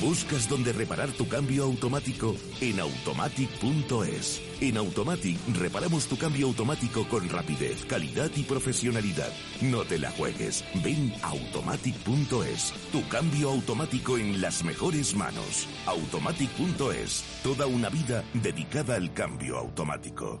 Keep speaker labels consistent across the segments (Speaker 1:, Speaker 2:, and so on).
Speaker 1: ¿Buscas dónde reparar tu cambio automático? En automatic.es. En Automatic reparamos tu cambio automático con rapidez, calidad y profesionalidad. No te la juegues. Ven a automatic.es. Tu cambio automático en las mejores manos. Automatic.es. Toda una vida dedicada al cambio automático.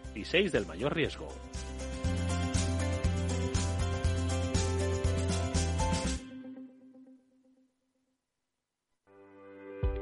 Speaker 2: y 6 del mayor riesgo.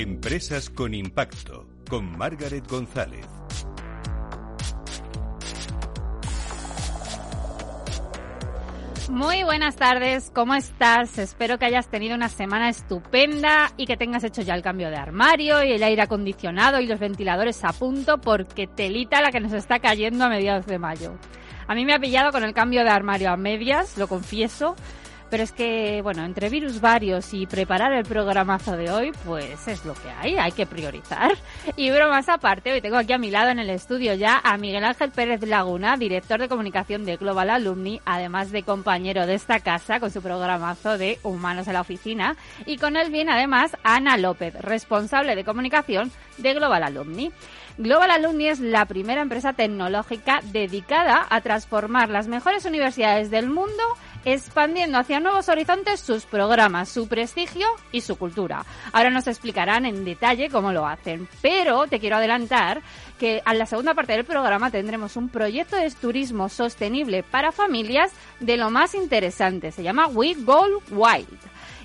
Speaker 3: Empresas con impacto, con Margaret González.
Speaker 4: Muy buenas tardes, ¿cómo estás? Espero que hayas tenido una semana estupenda y que tengas hecho ya el cambio de armario y el aire acondicionado y los ventiladores a punto porque telita la que nos está cayendo a mediados de mayo. A mí me ha pillado con el cambio de armario a medias, lo confieso, pero es que, bueno, entre virus varios y preparar el programazo de hoy, pues es lo que hay, hay que priorizar. Y bromas aparte, hoy tengo aquí a mi lado en el estudio ya a Miguel Ángel Pérez Laguna, director de comunicación de Global Alumni, además de compañero de esta casa con su programazo de Humanos en la Oficina. Y con él viene además Ana López, responsable de comunicación de Global Alumni. Global Alumni es la primera empresa tecnológica dedicada a transformar las mejores universidades del mundo expandiendo hacia nuevos horizontes sus programas, su prestigio y su cultura. Ahora nos explicarán en detalle cómo lo hacen, pero te quiero adelantar que en la segunda parte del programa tendremos un proyecto de turismo sostenible para familias de lo más interesante. Se llama We Go Wild.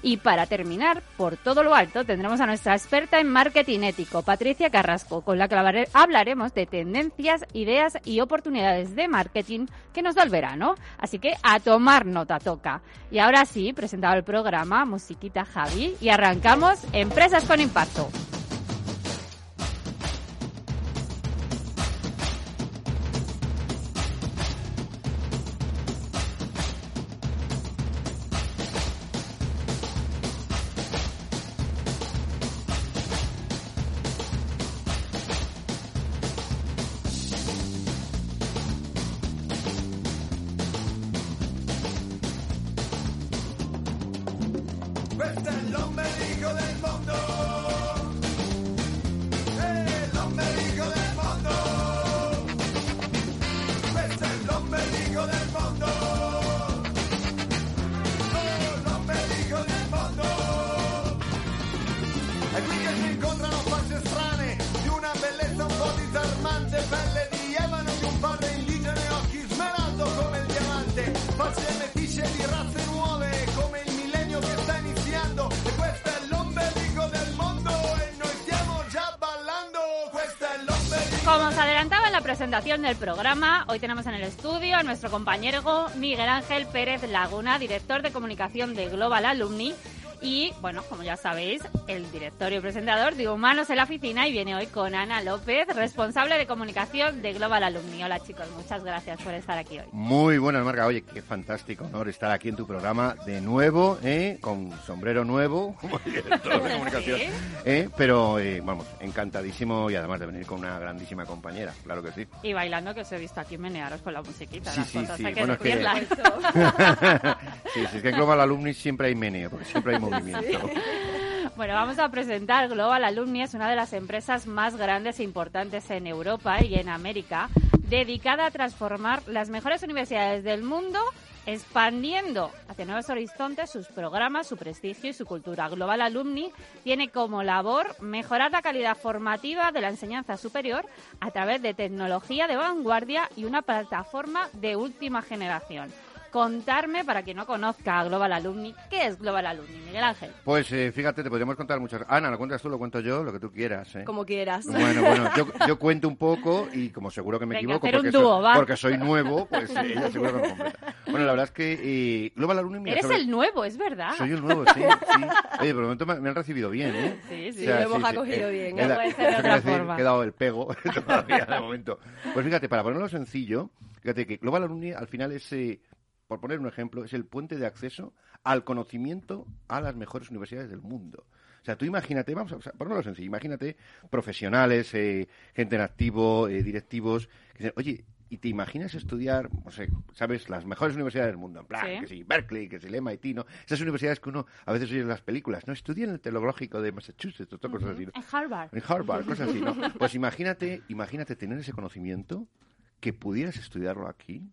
Speaker 4: Y para terminar, por todo lo alto, tendremos a nuestra experta en marketing ético, Patricia Carrasco, con la que hablaremos de tendencias, ideas y oportunidades de marketing que nos da el verano. Así que a tomar nota toca. Y ahora sí, presentado el programa, musiquita Javi, y arrancamos Empresas con Impacto. Del programa. Hoy tenemos en el estudio a nuestro compañero Miguel Ángel Pérez Laguna, director de comunicación de Global Alumni, y, bueno, como ya sabéis, el director y presentador de Humanos en la Oficina y viene hoy con Ana López, responsable de comunicación de Global Alumni. Hola chicos, muchas gracias por estar aquí hoy.
Speaker 5: Muy buenas, Marga. Oye, qué fantástico honor estar aquí en tu programa de nuevo, ¿eh? con sombrero nuevo, como director de comunicación. ¿eh? Pero, eh, vamos, encantadísimo y además de venir con una grandísima compañera, claro que sí.
Speaker 4: Y bailando, que os he visto aquí menearos con la musiquita.
Speaker 5: Sí,
Speaker 4: las
Speaker 5: sí,
Speaker 4: fotos,
Speaker 5: sí.
Speaker 4: que
Speaker 5: Bueno, es que- sí, sí, es que en Global Alumni siempre hay meneo, porque siempre hay movimiento.
Speaker 4: Bueno, vamos a presentar Global Alumni, es una de las empresas más grandes e importantes en Europa y en América, dedicada a transformar las mejores universidades del mundo expandiendo hacia nuevos horizontes sus programas, su prestigio y su cultura. Global Alumni tiene como labor mejorar la calidad formativa de la enseñanza superior a través de tecnología de vanguardia y una plataforma de última generación contarme, para quien no conozca a Global Alumni, ¿qué es Global Alumni, Miguel Ángel?
Speaker 5: Pues eh, fíjate, te podríamos contar muchas. Ana, lo cuentas tú, lo cuento yo, lo que tú quieras. ¿eh?
Speaker 6: Como quieras.
Speaker 5: Bueno, bueno, yo, cuento un poco y como seguro que me equivoco, porque,
Speaker 4: soy,
Speaker 5: porque, soy, nuevo, pues eh, ella seguro que me completa. Bueno, la verdad es que Global Alumni...
Speaker 4: Eres el nuevo, es verdad.
Speaker 5: Soy el nuevo, sí, sí. Oye, por el momento me, han recibido bien, ¿eh?
Speaker 6: Sí, sí, lo hemos acogido bien.
Speaker 4: No puede ser de otra forma.
Speaker 5: He dado el pego todavía de momento. Pues fíjate, para ponerlo sencillo, fíjate que Global Alumni al final es por poner un ejemplo, es el puente de acceso al conocimiento a las mejores universidades del mundo. O sea, tú imagínate, vamos a ponerlo sencillo, imagínate profesionales, eh, gente en activo, eh, directivos, que dicen, oye, ¿y te imaginas estudiar, no sé, sabes, las mejores universidades del mundo? En plan, que sí, Berkeley, que sí, el MIT, ¿no? Esas universidades que uno a veces oye en las películas, ¿no? Estudian el tecnológico de Massachusetts, o cosas así, ¿no?
Speaker 4: En Harvard.
Speaker 5: En Harvard, cosas así, ¿no? Pues imagínate, imagínate tener ese conocimiento, que pudieras estudiarlo aquí,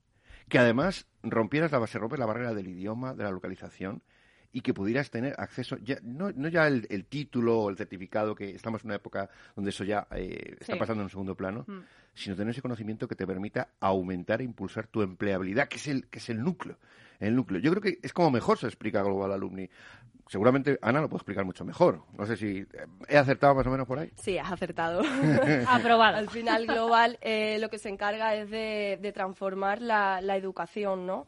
Speaker 5: que además rompieras la base, rompes la barrera del idioma, de la localización y que pudieras tener acceso, ya, no, no ya el, título o el certificado, que estamos en una época donde eso ya eh, está pasando en un segundo plano, mm. sino tener ese conocimiento que te permita aumentar e impulsar tu empleabilidad, que es el, que es el núcleo. El núcleo. Yo creo que es como mejor se explica Global Alumni seguramente Ana lo puede explicar mucho mejor. No sé si he acertado más o menos por ahí.
Speaker 6: Sí, has acertado.
Speaker 4: Aprobado.
Speaker 6: Al final, Global eh, lo que se encarga es de, transformar la, educación, ¿no?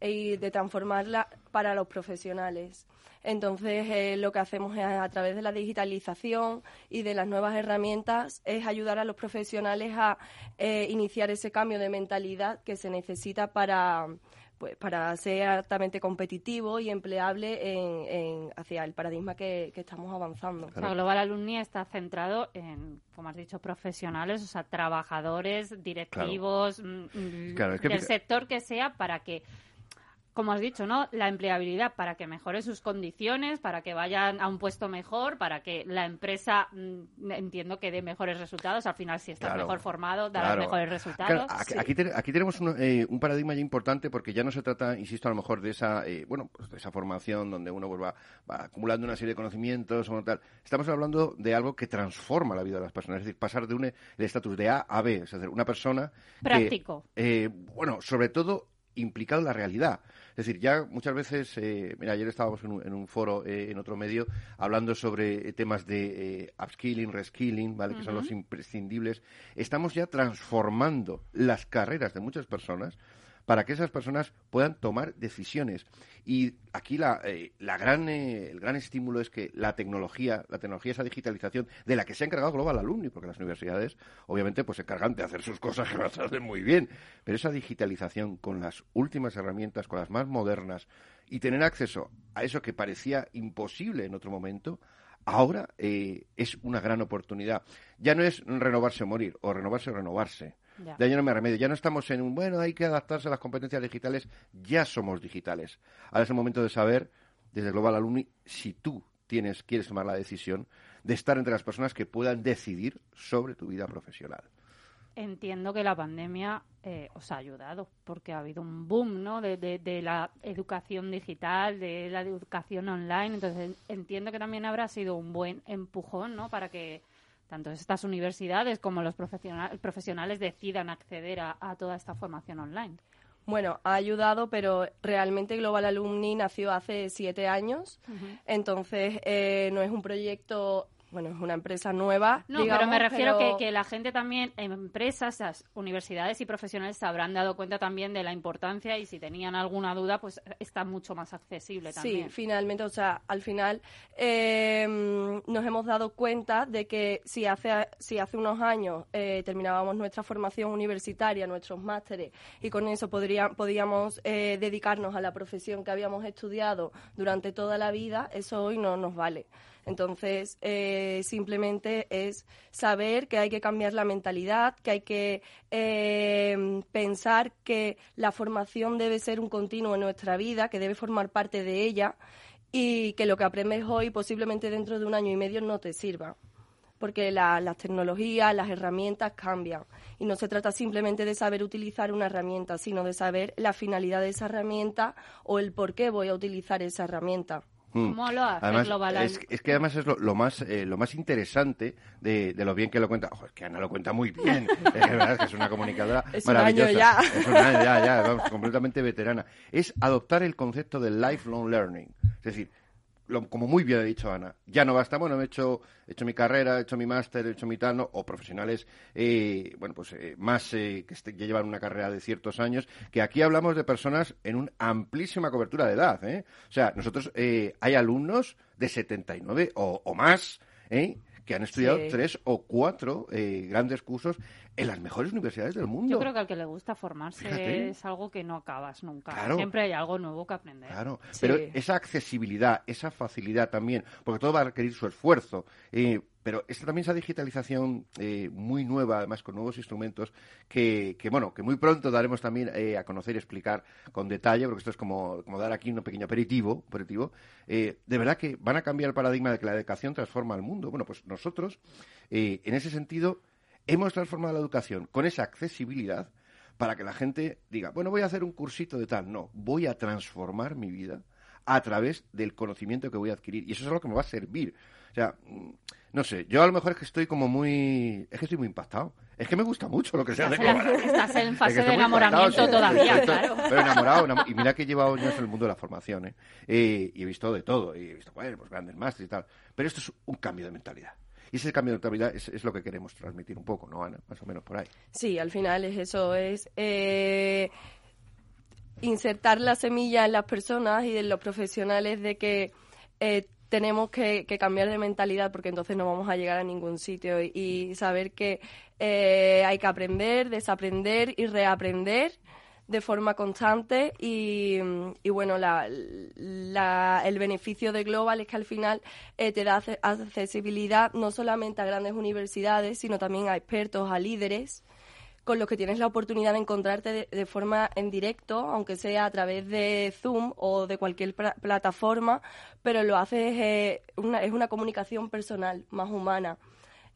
Speaker 6: Y de transformarla para los profesionales. Entonces, eh, lo que hacemos es, a través de la digitalización y de las nuevas herramientas es ayudar a los profesionales a eh, iniciar ese cambio de mentalidad que se necesita para pues para ser altamente competitivo y empleable en, hacia el paradigma que, estamos avanzando.
Speaker 4: Global Alumni está centrado en, como has dicho, profesionales, o sea, trabajadores, directivos, mm, mm, del sector que sea, para que como has dicho, ¿no? La empleabilidad para que mejore sus condiciones, para que vayan a un puesto mejor, para que la empresa mm, entiendo que dé mejores resultados. Al final, si estás mejor formado, darás mejores resultados.
Speaker 5: aquí, aquí, tenemos eh, un, paradigma ya importante porque ya no se trata, insisto, a lo mejor de esa, eh, bueno, pues de esa formación donde uno pues, va, acumulando una serie de conocimientos o tal. Estamos hablando de algo que transforma la vida de las personas, es decir, pasar de un el estatus de A a B, es decir, una persona
Speaker 4: práctico.
Speaker 5: eh, bueno, sobre todo implicado en la realidad. Es decir, ya muchas veces, eh, mira, ayer estábamos en un, foro eh, en otro medio hablando sobre eh, temas de upskilling, reskilling, ¿vale? Que son los imprescindibles. Estamos ya transformando las carreras de muchas personas para que esas personas puedan tomar decisiones. Y aquí la, eh, la gran, eh, el gran estímulo es que la tecnología, la tecnología, esa digitalización de la que se ha encargado Global Alumni, porque las universidades obviamente pues se encargan de hacer sus cosas que las hacen muy bien, pero esa digitalización con las últimas herramientas, con las más modernas y tener acceso a eso que parecía imposible en otro momento, ahora eh, es una gran oportunidad. Ya no es renovarse o morir, o renovarse o renovarse. Ya. De ahí no me remedio. Ya no estamos en un, bueno, hay que adaptarse a las competencias digitales, ya somos digitales. Ahora es el momento de saber, desde Global Alumni, si tú tienes, quieres tomar la decisión de estar entre las personas que puedan decidir sobre tu vida profesional.
Speaker 4: Entiendo que la pandemia eh, os ha ayudado, porque ha habido un boom ¿no? de, de, la educación digital, de la educación online. Entonces, entiendo que también habrá sido un buen empujón ¿no? para que tanto estas universidades como los profesionales decidan acceder a, toda esta formación online.
Speaker 6: Bueno, ha ayudado, pero realmente Global Alumni nació hace siete años, entonces eh, no es un proyecto bueno, es una empresa nueva.
Speaker 4: No, pero me refiero Que, que la gente también, empresas, las universidades y profesionales se habrán dado cuenta también de la importancia y si tenían alguna duda, pues está mucho más accesible también.
Speaker 6: Sí, finalmente, o sea, al final em, nos hemos dado cuenta de que si hace, si hace unos años eh, terminábamos nuestra formación universitaria, nuestros másteres, y con eso podría, podíamos eh, dedicarnos a la profesión que habíamos estudiado durante toda la vida, eso hoy no nos vale. Entonces, eh, simplemente es saber que hay que cambiar la mentalidad, que hay que eh, pensar que la formación debe ser un continuo en nuestra vida, que debe formar parte de ella y que lo que aprendes hoy posiblemente dentro de un año y medio no te sirva porque las tecnologías, las herramientas cambian. Y no se trata simplemente de saber utilizar una herramienta, sino de saber la finalidad de esa herramienta o el por qué voy a utilizar esa herramienta.
Speaker 4: Mm. ¿Cómo lo hace
Speaker 5: además, es, que además es lo, más eh, lo más interesante de, lo bien que lo cuenta. Ojo, es que Ana lo cuenta muy bien. es verdad que es una comunicadora maravillosa.
Speaker 6: ya.
Speaker 5: Es un año ya, ya, vamos, completamente veterana. Es adoptar el concepto del lifelong learning. Es decir, como muy bien ha dicho Ana, ya no basta, bueno, he hecho, he hecho mi carrera, he hecho mi máster, he hecho mi tal, o profesionales, eh, bueno, pues eh, más eh, que, este, llevan una carrera de ciertos años, que aquí hablamos de personas en una amplísima cobertura de edad, ¿eh? O sea, nosotros, hay alumnos de 79 o, o más, ¿eh? que han estudiado tres o cuatro grandes cursos en las mejores universidades del mundo.
Speaker 4: Yo creo que al que le gusta formarse es algo que no acabas nunca. Siempre hay algo nuevo que aprender.
Speaker 5: Claro, pero esa accesibilidad, esa facilidad también, porque todo va a requerir su esfuerzo. Eh, pero esta también esa digitalización eh, muy nueva, además con nuevos instrumentos, que, bueno, que muy pronto daremos también eh, a conocer y explicar con detalle, porque esto es como, como dar aquí un pequeño aperitivo, aperitivo de verdad que van a cambiar el paradigma de que la educación transforma al mundo. Bueno, pues nosotros, en ese sentido, hemos transformado la educación con esa accesibilidad para que la gente diga, bueno, voy a hacer un cursito de tal. No, voy a transformar mi vida a través del conocimiento que voy a adquirir. Y eso es algo que me va a servir. O sea, mm, no sé, yo a lo mejor es que estoy como muy... Es que estoy muy impactado. Es que me gusta mucho lo que sea de
Speaker 4: Estás en fase de enamoramiento todavía, claro.
Speaker 5: Pero enamorado, y mira que he llevado años en el mundo de la formación, ¿eh? eh y he visto de todo, y he visto, bueno, pues grandes másteres y tal. Pero esto es un cambio de mentalidad. Y ese cambio de notabilidad es, lo que queremos transmitir un poco, ¿no, Ana? Más o menos por ahí.
Speaker 6: Sí, al final es eso, es eh, insertar la semilla en las personas y en los profesionales de que eh, tenemos que, cambiar de mentalidad porque entonces no vamos a llegar a ningún sitio y, saber que eh, hay que aprender, desaprender y reaprender de forma constante y, bueno, la, el beneficio de Global es que al final eh, te da accesibilidad no solamente a grandes universidades, sino también a expertos, a líderes con los que tienes la oportunidad de encontrarte de, forma en directo, aunque sea a través de Zoom o de cualquier plataforma, pero lo haces, eh, una, es una comunicación personal, más humana.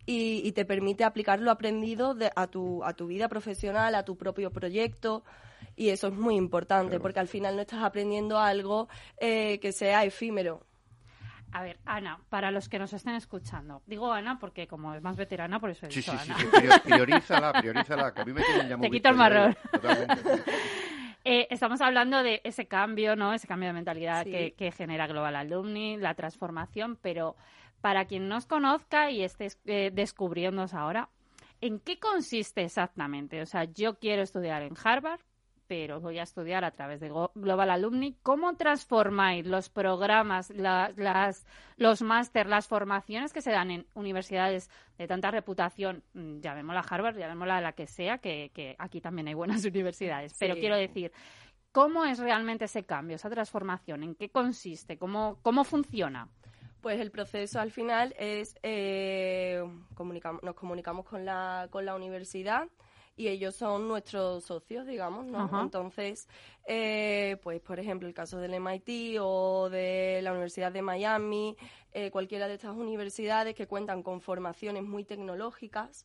Speaker 6: Y, te permite aplicar lo aprendido a, tu, a tu vida profesional, a tu propio proyecto. Y eso es muy importante, porque al final no estás aprendiendo algo eh, que sea efímero.
Speaker 4: A ver, Ana, para los que nos estén escuchando, digo Ana porque como es más veterana, por eso he dicho
Speaker 5: Ana. Sí, sí, priorízala, priorízala, que a mí me ya
Speaker 4: Te quito el marrón. Eh, estamos hablando de ese cambio, ¿no? Ese cambio de mentalidad que, genera Global Alumni, la transformación, pero para quien no os conozca y esté eh, descubriéndonos ahora, ¿en qué consiste exactamente? O sea, yo quiero estudiar en Harvard, pero voy a estudiar a través de Global Alumni. ¿Cómo transformáis los programas, las, los máster, las formaciones que se dan en universidades de tanta reputación, mm, llamémosla Harvard, llamémosla la que sea, que, aquí también hay buenas universidades, pero quiero decir, ¿cómo es realmente ese cambio, esa transformación? ¿En qué consiste? ¿Cómo, cómo funciona?
Speaker 6: Pues el proceso al final es, eh, nos comunicamos con la, con la universidad, y ellos son nuestros socios, digamos, ¿no? Entonces, eh, pues por ejemplo, el caso del MIT o de la Universidad de Miami, eh, cualquiera de estas universidades que cuentan con formaciones muy tecnológicas,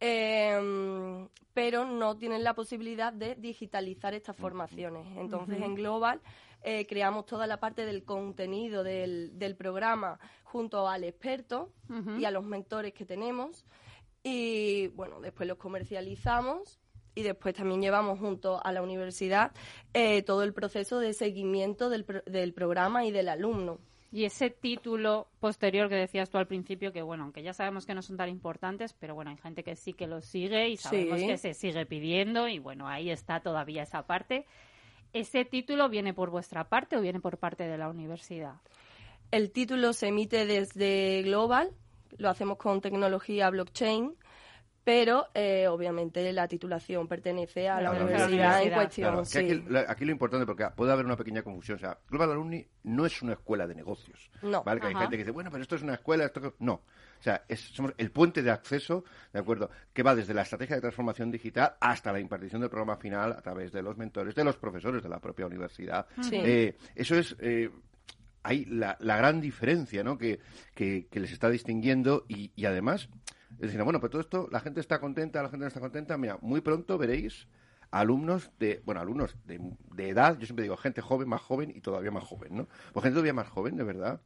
Speaker 6: em, pero no tienen la posibilidad de digitalizar estas formaciones. Entonces, en Global eh, creamos toda la parte del contenido del, del programa junto al experto y a los mentores que tenemos. Y bueno, después los comercializamos y después también llevamos junto a la universidad eh, todo el proceso de seguimiento del, del programa y del alumno.
Speaker 4: Y ese título posterior que decías tú al principio, que bueno, aunque ya sabemos que no son tan importantes, pero bueno, hay gente que sí que lo sigue y sabemos que se sigue pidiendo y bueno, ahí está todavía esa parte. ¿Ese título viene por vuestra parte o viene por parte de la universidad?
Speaker 6: El título se emite desde Global, lo hacemos con tecnología blockchain, pero eh, obviamente la titulación pertenece a la, universidad, en cuestión.
Speaker 5: aquí, lo importante, porque puede haber una pequeña confusión, o sea, Global Alumni no es una escuela de negocios.
Speaker 6: No.
Speaker 5: ¿vale? Que hay gente que dice, bueno, pero esto es una escuela, esto no. O sea, somos el puente de acceso, ¿de acuerdo? Que va desde la estrategia de transformación digital hasta la impartición del programa final a través de los mentores, de los profesores de la propia universidad.
Speaker 6: Sí. Eh,
Speaker 5: eso es, eh, hay la, gran diferencia ¿no? que, que, les está distinguiendo y, y además, es decir, bueno, pues todo esto, la gente está contenta, la gente no está contenta. Mira, muy pronto veréis alumnos de, bueno, alumnos de, de, edad, yo siempre digo gente joven, más joven y todavía más joven, ¿no? Pues gente todavía más joven, de verdad,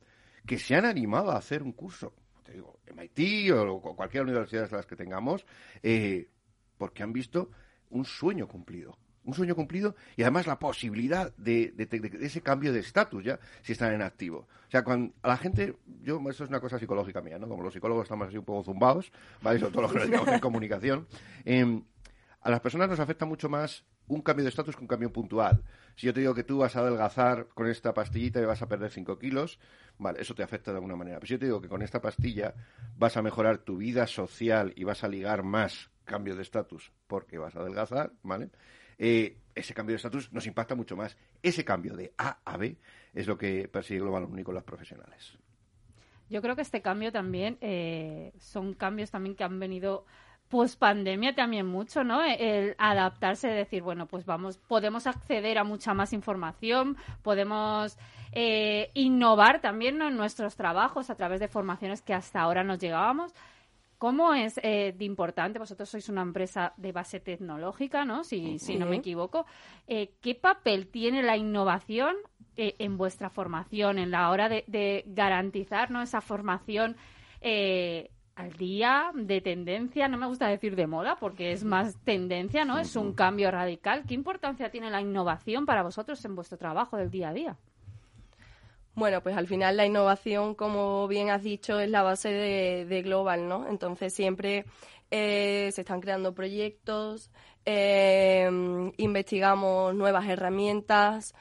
Speaker 5: que se han animado a hacer un curso, te digo, MIT o cualquier universidad de las que tengamos, eh, porque han visto un sueño cumplido. Un sueño cumplido y además la posibilidad de, ese cambio de estatus ya, si están en activo. O sea, cuando a la gente, yo, eso es una cosa psicológica mía, ¿no? Como los psicólogos estamos así un poco zumbados, ¿vale? Sobre todo los que nos dedicamos en comunicación. Eh, a las personas nos afecta mucho más un cambio de estatus que un cambio puntual. Si yo te digo que tú vas a adelgazar con esta pastillita y vas a perder 5 kilos, vale, eso te afecta de alguna manera. Pero si yo te digo que con esta pastilla vas a mejorar tu vida social y vas a ligar más cambio de estatus porque vas a adelgazar, ¿vale? Eh, ese cambio de estatus nos impacta mucho más. Ese cambio de A a B es lo que persigue Global Único las profesionales.
Speaker 4: Yo creo que este cambio también eh, son cambios también que han venido pues pandemia también mucho, ¿no? El adaptarse, decir, bueno, pues vamos, podemos acceder a mucha más información, podemos eh, innovar también en nuestros trabajos a través de formaciones que hasta ahora nos llegábamos. ¿Cómo es eh, de importante? Vosotros sois una empresa de base tecnológica, ¿no? Si, si no me equivoco. Eh, ¿Qué papel tiene la innovación en vuestra formación, en la hora de, de garantizar ¿no? esa formación al día de tendencia, no me gusta decir de moda porque es más tendencia, ¿no? Es un cambio radical. ¿Qué importancia tiene la innovación para vosotros en vuestro trabajo del día a día?
Speaker 6: Bueno, pues al final la innovación, como bien has dicho, es la base de, Global, ¿no? Entonces siempre eh, se están creando proyectos, eh, investigamos nuevas herramientas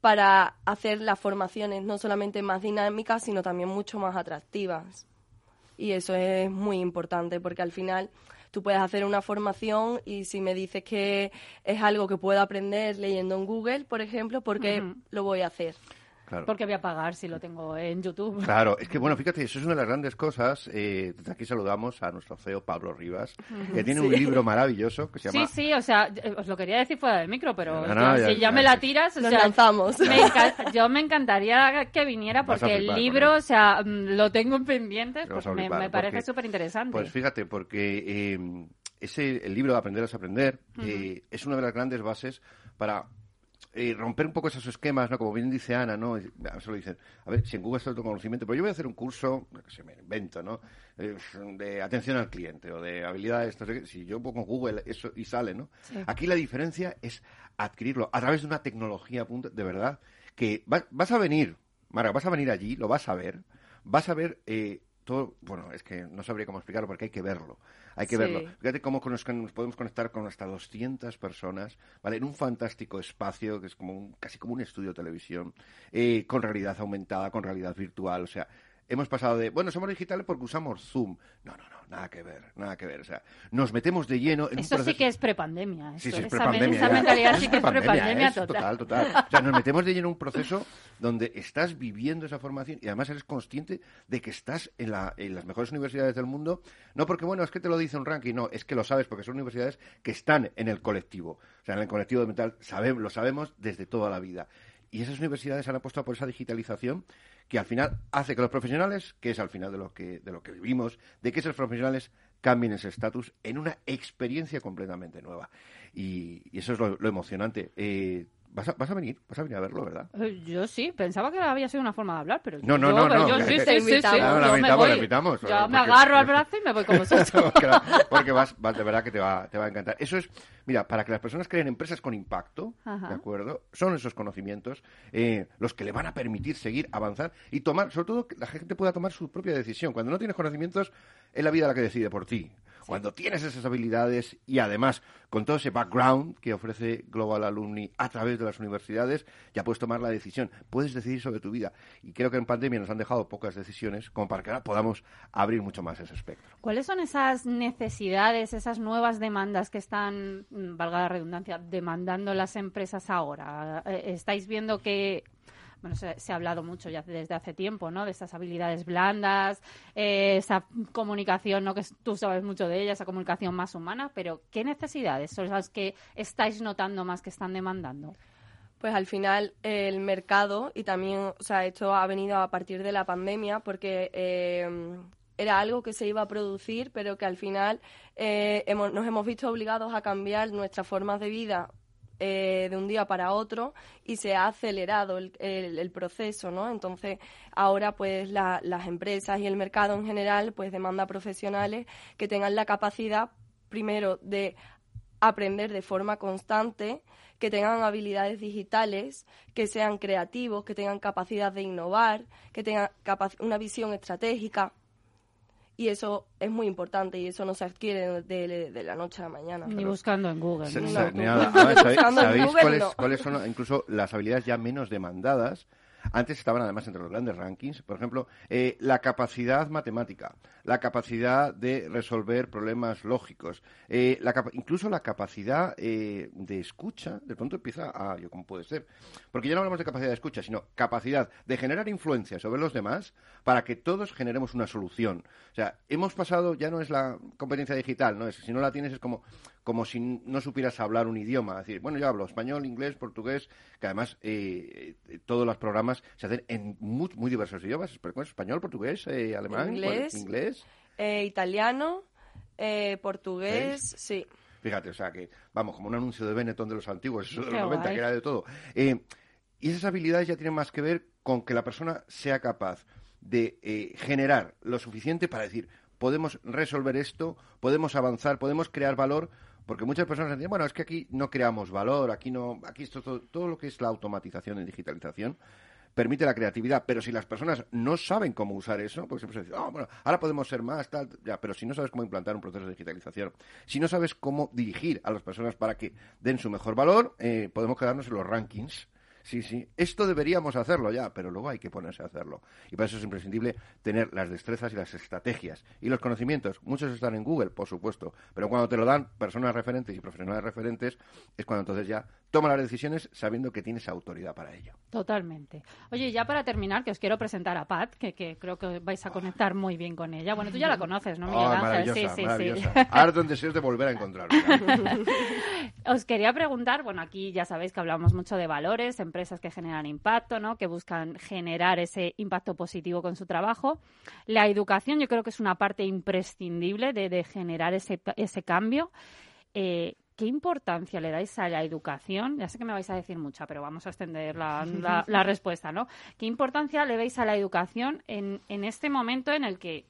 Speaker 6: para hacer las formaciones no solamente más dinámicas, sino también mucho más atractivas y eso es muy importante porque al final tú puedes hacer una formación y si me dices que es algo que puedo aprender leyendo en Google, por ejemplo, ¿por qué lo voy a hacer?
Speaker 4: Porque voy a pagar si lo tengo en YouTube.
Speaker 5: Claro, es que bueno, fíjate, eso es una de las grandes cosas. Eh, desde aquí saludamos a nuestro CEO Pablo Rivas, que tiene un libro maravilloso que se llama...
Speaker 4: Sí, sí, o sea, os lo quería decir fuera del micro, pero si ya, me la tiras, o
Speaker 6: Nos lanzamos.
Speaker 4: yo me encantaría que viniera porque el libro, o sea, mm, lo tengo en pendientes, pues me, parece súper interesante.
Speaker 5: Pues fíjate, porque eh, ese, el libro de Aprender a Aprender eh, es una de las grandes bases para eh, romper un poco esos esquemas, ¿no? Como bien dice Ana, ¿no? Solo dicen, a ver, si en Google está el conocimiento, pero yo voy a hacer un curso, que se me invento, ¿no? Eh, de atención al cliente o de habilidades, si yo pongo Google eso y sale, ¿no? Aquí la diferencia es adquirirlo a través de una tecnología, de verdad, que vas a venir, Mara, vas a venir allí, lo vas a ver, vas a ver eh, todo, bueno, es que no sabría cómo explicarlo porque hay que verlo. Hay que verlo. Fíjate cómo nos, podemos conectar con hasta 200 personas, ¿vale? En un fantástico espacio que es como casi como un estudio de televisión, eh, con realidad aumentada, con realidad virtual. O sea, hemos pasado de, bueno, somos digitales porque usamos Zoom. No, no, no, nada que ver, nada que ver. O sea, nos metemos de lleno en
Speaker 4: Eso sí que es prepandemia.
Speaker 5: Sí, sí, es prepandemia.
Speaker 4: Esa, mentalidad sí que es prepandemia total.
Speaker 5: Total, total. O sea, nos metemos de lleno en un proceso donde estás viviendo esa formación y además eres consciente de que estás en, la, en las mejores universidades del mundo. No porque, bueno, es que te lo dice un ranking, no, es que lo sabes porque son universidades que están en el colectivo. O sea, en el colectivo de mental sabemos, lo sabemos desde toda la vida. Y esas universidades han apostado por esa digitalización que al final hace que los profesionales, que es al final de lo que, de lo que vivimos, de que esos profesionales cambien ese estatus en una experiencia completamente nueva. Y, eso es lo, emocionante. Eh, Vas a, vas a, venir, vas a venir a verlo, ¿verdad?
Speaker 4: Eh, yo sí, pensaba que había sido una forma de hablar, pero
Speaker 5: no, no, no, no,
Speaker 4: yo sí, sí, sí, yo me
Speaker 5: invitamos.
Speaker 4: Yo me agarro al brazo y me voy con vosotros.
Speaker 5: porque vas, vas, de verdad que te va, te va a encantar. Eso es, mira, para que las personas creen empresas con impacto, ¿de acuerdo? Son esos conocimientos eh, los que le van a permitir seguir, avanzar y tomar, sobre todo, que la gente pueda tomar su propia decisión. Cuando no tienes conocimientos, es la vida la que decide por ti. Cuando tienes esas habilidades y además con todo ese background que ofrece Global Alumni a través de las universidades, ya puedes tomar la decisión, puedes decidir sobre tu vida. Y creo que en pandemia nos han dejado pocas decisiones como para que ahora podamos abrir mucho más ese espectro.
Speaker 4: ¿Cuáles son esas necesidades, esas nuevas demandas que están, mm, valga la redundancia, demandando las empresas ahora? Eh, ¿Estáis viendo que bueno, se, ha hablado mucho ya desde hace tiempo, ¿no? De esas habilidades blandas, eh, esa comunicación, ¿no? Que tú sabes mucho de ella, esa comunicación más humana, pero ¿qué necesidades son las que estáis notando más que están demandando?
Speaker 6: pues al final el mercado y también, o sea, esto ha venido a partir de la pandemia porque eh, era algo que se iba a producir, pero que al final eh, hemos, nos hemos visto obligados a cambiar nuestras formas de vida eh, de un día para otro y se ha acelerado el, el, proceso, ¿no? Entonces, ahora pues las empresas y el mercado en general pues demanda profesionales que tengan la capacidad primero de aprender de forma constante, que tengan habilidades digitales, que sean creativos, que tengan capacidad de innovar, que tengan una visión estratégica. Y eso es muy importante y eso no se adquiere de, la noche a la mañana.
Speaker 4: Ni buscando en Google.
Speaker 5: ¿Sabéis cuáles son incluso las habilidades ya menos demandadas? Antes estaban además entre los grandes rankings, por ejemplo, eh, la capacidad matemática, la capacidad de resolver problemas lógicos, eh, incluso la capacidad eh, de escucha, de pronto empieza a, yo, ¿cómo puede ser? Porque ya no hablamos de capacidad de escucha, sino capacidad de generar influencia sobre los demás para que todos generemos una solución. O sea, hemos pasado, ya no es la competencia digital, no es, si no la tienes es como como si no supieras hablar un idioma. Es decir, bueno, yo hablo español, inglés, portugués, que además eh, eh, todos los programas se hacen en muy, diversos idiomas, español, portugués, eh, alemán,
Speaker 6: inglés, italiano, portugués, sí.
Speaker 5: Fíjate, o sea que, vamos, como un anuncio de Benetton de los antiguos, eso de los 90, que era de todo. y esas habilidades ya tienen más que ver con que la persona sea capaz de generar lo suficiente para decir, podemos resolver esto, podemos avanzar, podemos crear valor porque muchas personas dicen, bueno, es que aquí no creamos valor, aquí no, aquí esto, todo, todo lo que es la automatización y digitalización permite la creatividad, pero si las personas no saben cómo usar eso, pues siempre se dice, oh, bueno, ahora podemos ser más, tal, ya, pero si no sabes cómo implantar un proceso de digitalización, si no sabes cómo dirigir a las personas para que den su mejor valor, eh, podemos quedarnos en los rankings Sí, sí. Esto deberíamos hacerlo ya, pero luego hay que ponerse a hacerlo. Y para eso es imprescindible tener las destrezas y las estrategias. Y los conocimientos, muchos están en Google, por supuesto, pero cuando te lo dan personas referentes y profesionales referentes, es cuando entonces ya toma las decisiones sabiendo que tienes autoridad para ello.
Speaker 4: Totalmente. Oye, ya para terminar, que os quiero presentar a Pat, que, creo que vais a conectar muy bien con ella. Bueno, tú ya la conoces, ¿no, Miguel
Speaker 5: Ángel? Sí, sí, sí. Ahora deseos de volver a encontrarla.
Speaker 4: os quería preguntar, bueno, aquí ya sabéis que hablamos mucho de valores, empresas empresas que generan impacto, ¿no? que buscan generar ese impacto positivo con su trabajo. La educación yo creo que es una parte imprescindible de, generar ese, ese cambio. Eh, ¿Qué importancia le dais a la educación? Ya sé que me vais a decir mucha, pero vamos a extender la, la, respuesta, ¿no? ¿Qué importancia le veis a la educación en, en este momento en el que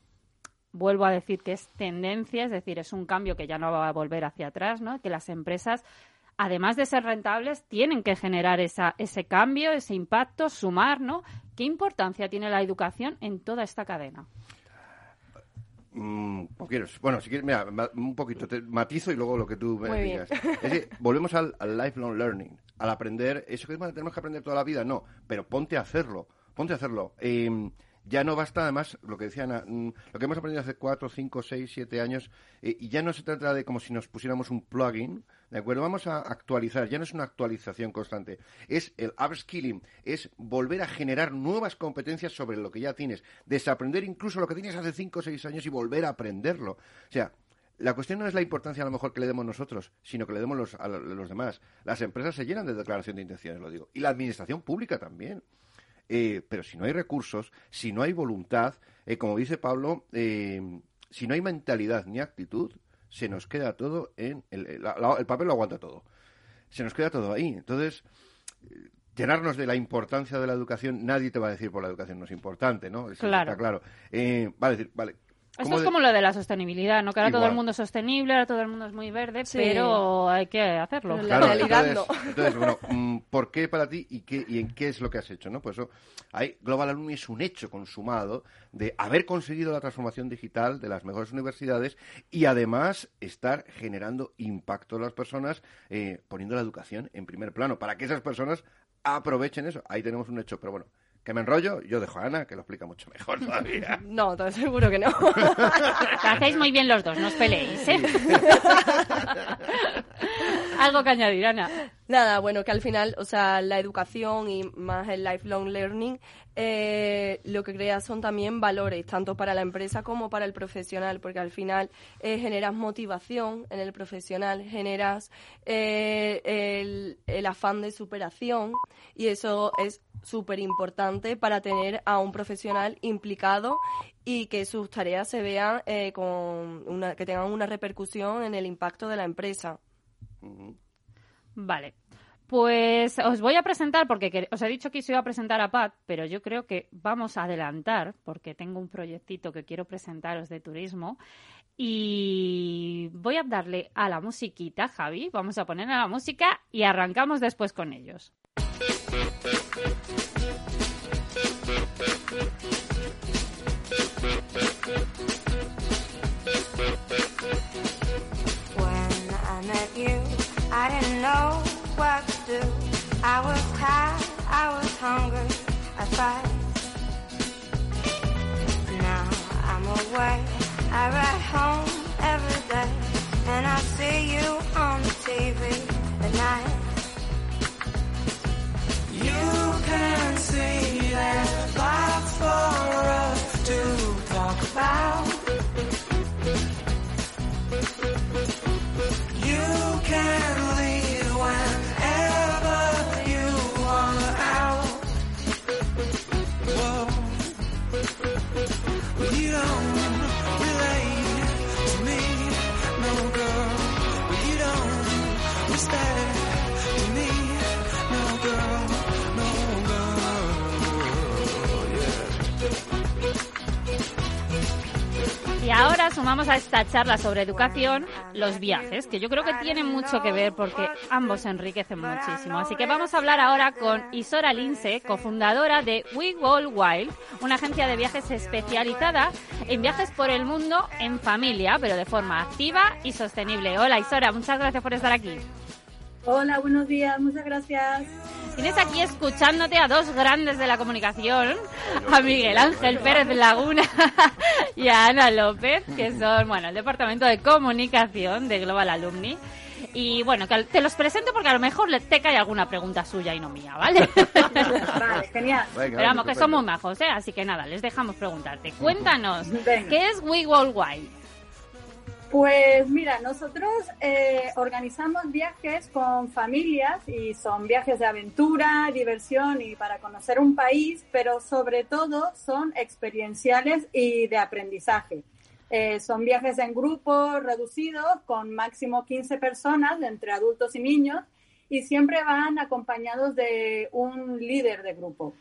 Speaker 4: vuelvo a decir que es tendencia, es decir, es un cambio que ya no va a volver hacia atrás, ¿no? Que las empresas además de ser rentables, tienen que generar esa, ese cambio, ese impacto, sumar, ¿no? ¿Qué importancia tiene la educación en toda esta cadena?
Speaker 5: Mm, bueno, si quieres, mira, un poquito, te matizo y luego lo que tú me digas. volvemos al, lifelong learning, al aprender, eso que tenemos que aprender toda la vida, no, pero ponte a hacerlo, ponte a hacerlo. Em, ya no basta, además, lo que decían, mm, lo que hemos aprendido hace cuatro, cinco, seis, siete años, eh, y ya no se trata de como si nos pusiéramos un plugin, ¿de acuerdo? Vamos a actualizar, ya no es una actualización constante, es el upskilling, es volver a generar nuevas competencias sobre lo que ya tienes, desaprender incluso lo que tienes hace cinco o seis años y volver a aprenderlo. O sea, la cuestión no es la importancia a lo mejor que le demos nosotros, sino que le demos a los demás. Las empresas se llenan de declaración de intenciones, lo digo. Y la administración pública también. Eh, pero si no hay recursos, si no hay voluntad, eh, como dice Pablo, eh, si no hay mentalidad ni actitud, se nos queda todo en... El, el, papel lo aguanta todo. Se nos queda todo ahí. Entonces, llenarnos de la importancia de la educación, nadie te va a decir por la educación no es importante, ¿no?
Speaker 4: claro.
Speaker 5: Está claro. Eh, vale, decir, vale,
Speaker 4: esto es como lo de la sostenibilidad, ¿no? Que ahora todo el mundo es sostenible, ahora todo el mundo es muy verde, pero hay que hacerlo.
Speaker 5: Claro, entonces, entonces, bueno, mm, ¿por qué para ti y, qué, y en qué es lo que has hecho, no? Pues eso, hay, Global Alumni es un hecho consumado de haber conseguido la transformación digital de las mejores universidades y además estar generando impacto en las personas, eh, poniendo la educación en primer plano, para que esas personas aprovechen eso. Ahí tenemos un hecho, pero bueno, que me enrollo, yo dejo a Ana, que lo explica mucho mejor todavía.
Speaker 6: No, te seguro que no.
Speaker 4: Lo hacéis muy bien los dos, no os peleéis, ¿eh? Algo que añadir, Ana.
Speaker 6: Nada, bueno, que al final, o sea, la educación y más el lifelong learning, eh, lo que crea son también valores, tanto para la empresa como para el profesional, porque al final eh, generas motivación en el profesional, generas eh, el, afán de superación y eso es súper importante para tener a un profesional implicado y que sus tareas se vean eh, con una, que tengan una repercusión en el impacto de la empresa.
Speaker 4: Vale. Pues os voy a presentar, porque os he dicho que os iba a presentar a Pat, pero yo creo que vamos a adelantar, porque tengo un proyectito que quiero presentaros de turismo. Y voy a darle a la musiquita, Javi. Vamos a poner a la música y arrancamos después con ellos.
Speaker 7: When I I didn't know what to do. I was tired, I was hungry, I fight. Now I'm away, I ride home every day, and I see you on the TV at night. You can see there's lots for
Speaker 4: sumamos a esta charla sobre educación los viajes, que yo creo que tienen mucho que ver porque ambos enriquecen muchísimo. Así que vamos a hablar ahora con Isora Lince, cofundadora de We Go Wild, una agencia de viajes especializada en viajes por el mundo en familia, pero de forma activa y sostenible. Hola Isora, muchas gracias por estar aquí.
Speaker 8: Hola, buenos días, muchas gracias.
Speaker 4: Tienes aquí escuchándote a dos grandes de la comunicación, a Miguel Ángel Pérez Laguna y a Ana López, que son, bueno, el departamento de comunicación de Global Alumni. Y bueno, te los presento porque a lo mejor te cae alguna pregunta suya y no mía, ¿vale?
Speaker 8: Vale, genial.
Speaker 4: Pero vamos, que son muy majos, ¿eh? Así que nada, les dejamos preguntarte. Cuéntanos,
Speaker 8: Venga.
Speaker 4: ¿qué es We Wild?
Speaker 8: Pues mira, nosotros eh, organizamos viajes con familias y son viajes de aventura, diversión y para conocer un país, pero sobre todo son experienciales y de aprendizaje. Eh, son viajes en grupos reducidos con máximo 15 personas, entre adultos y niños, y siempre van acompañados de un líder de grupo.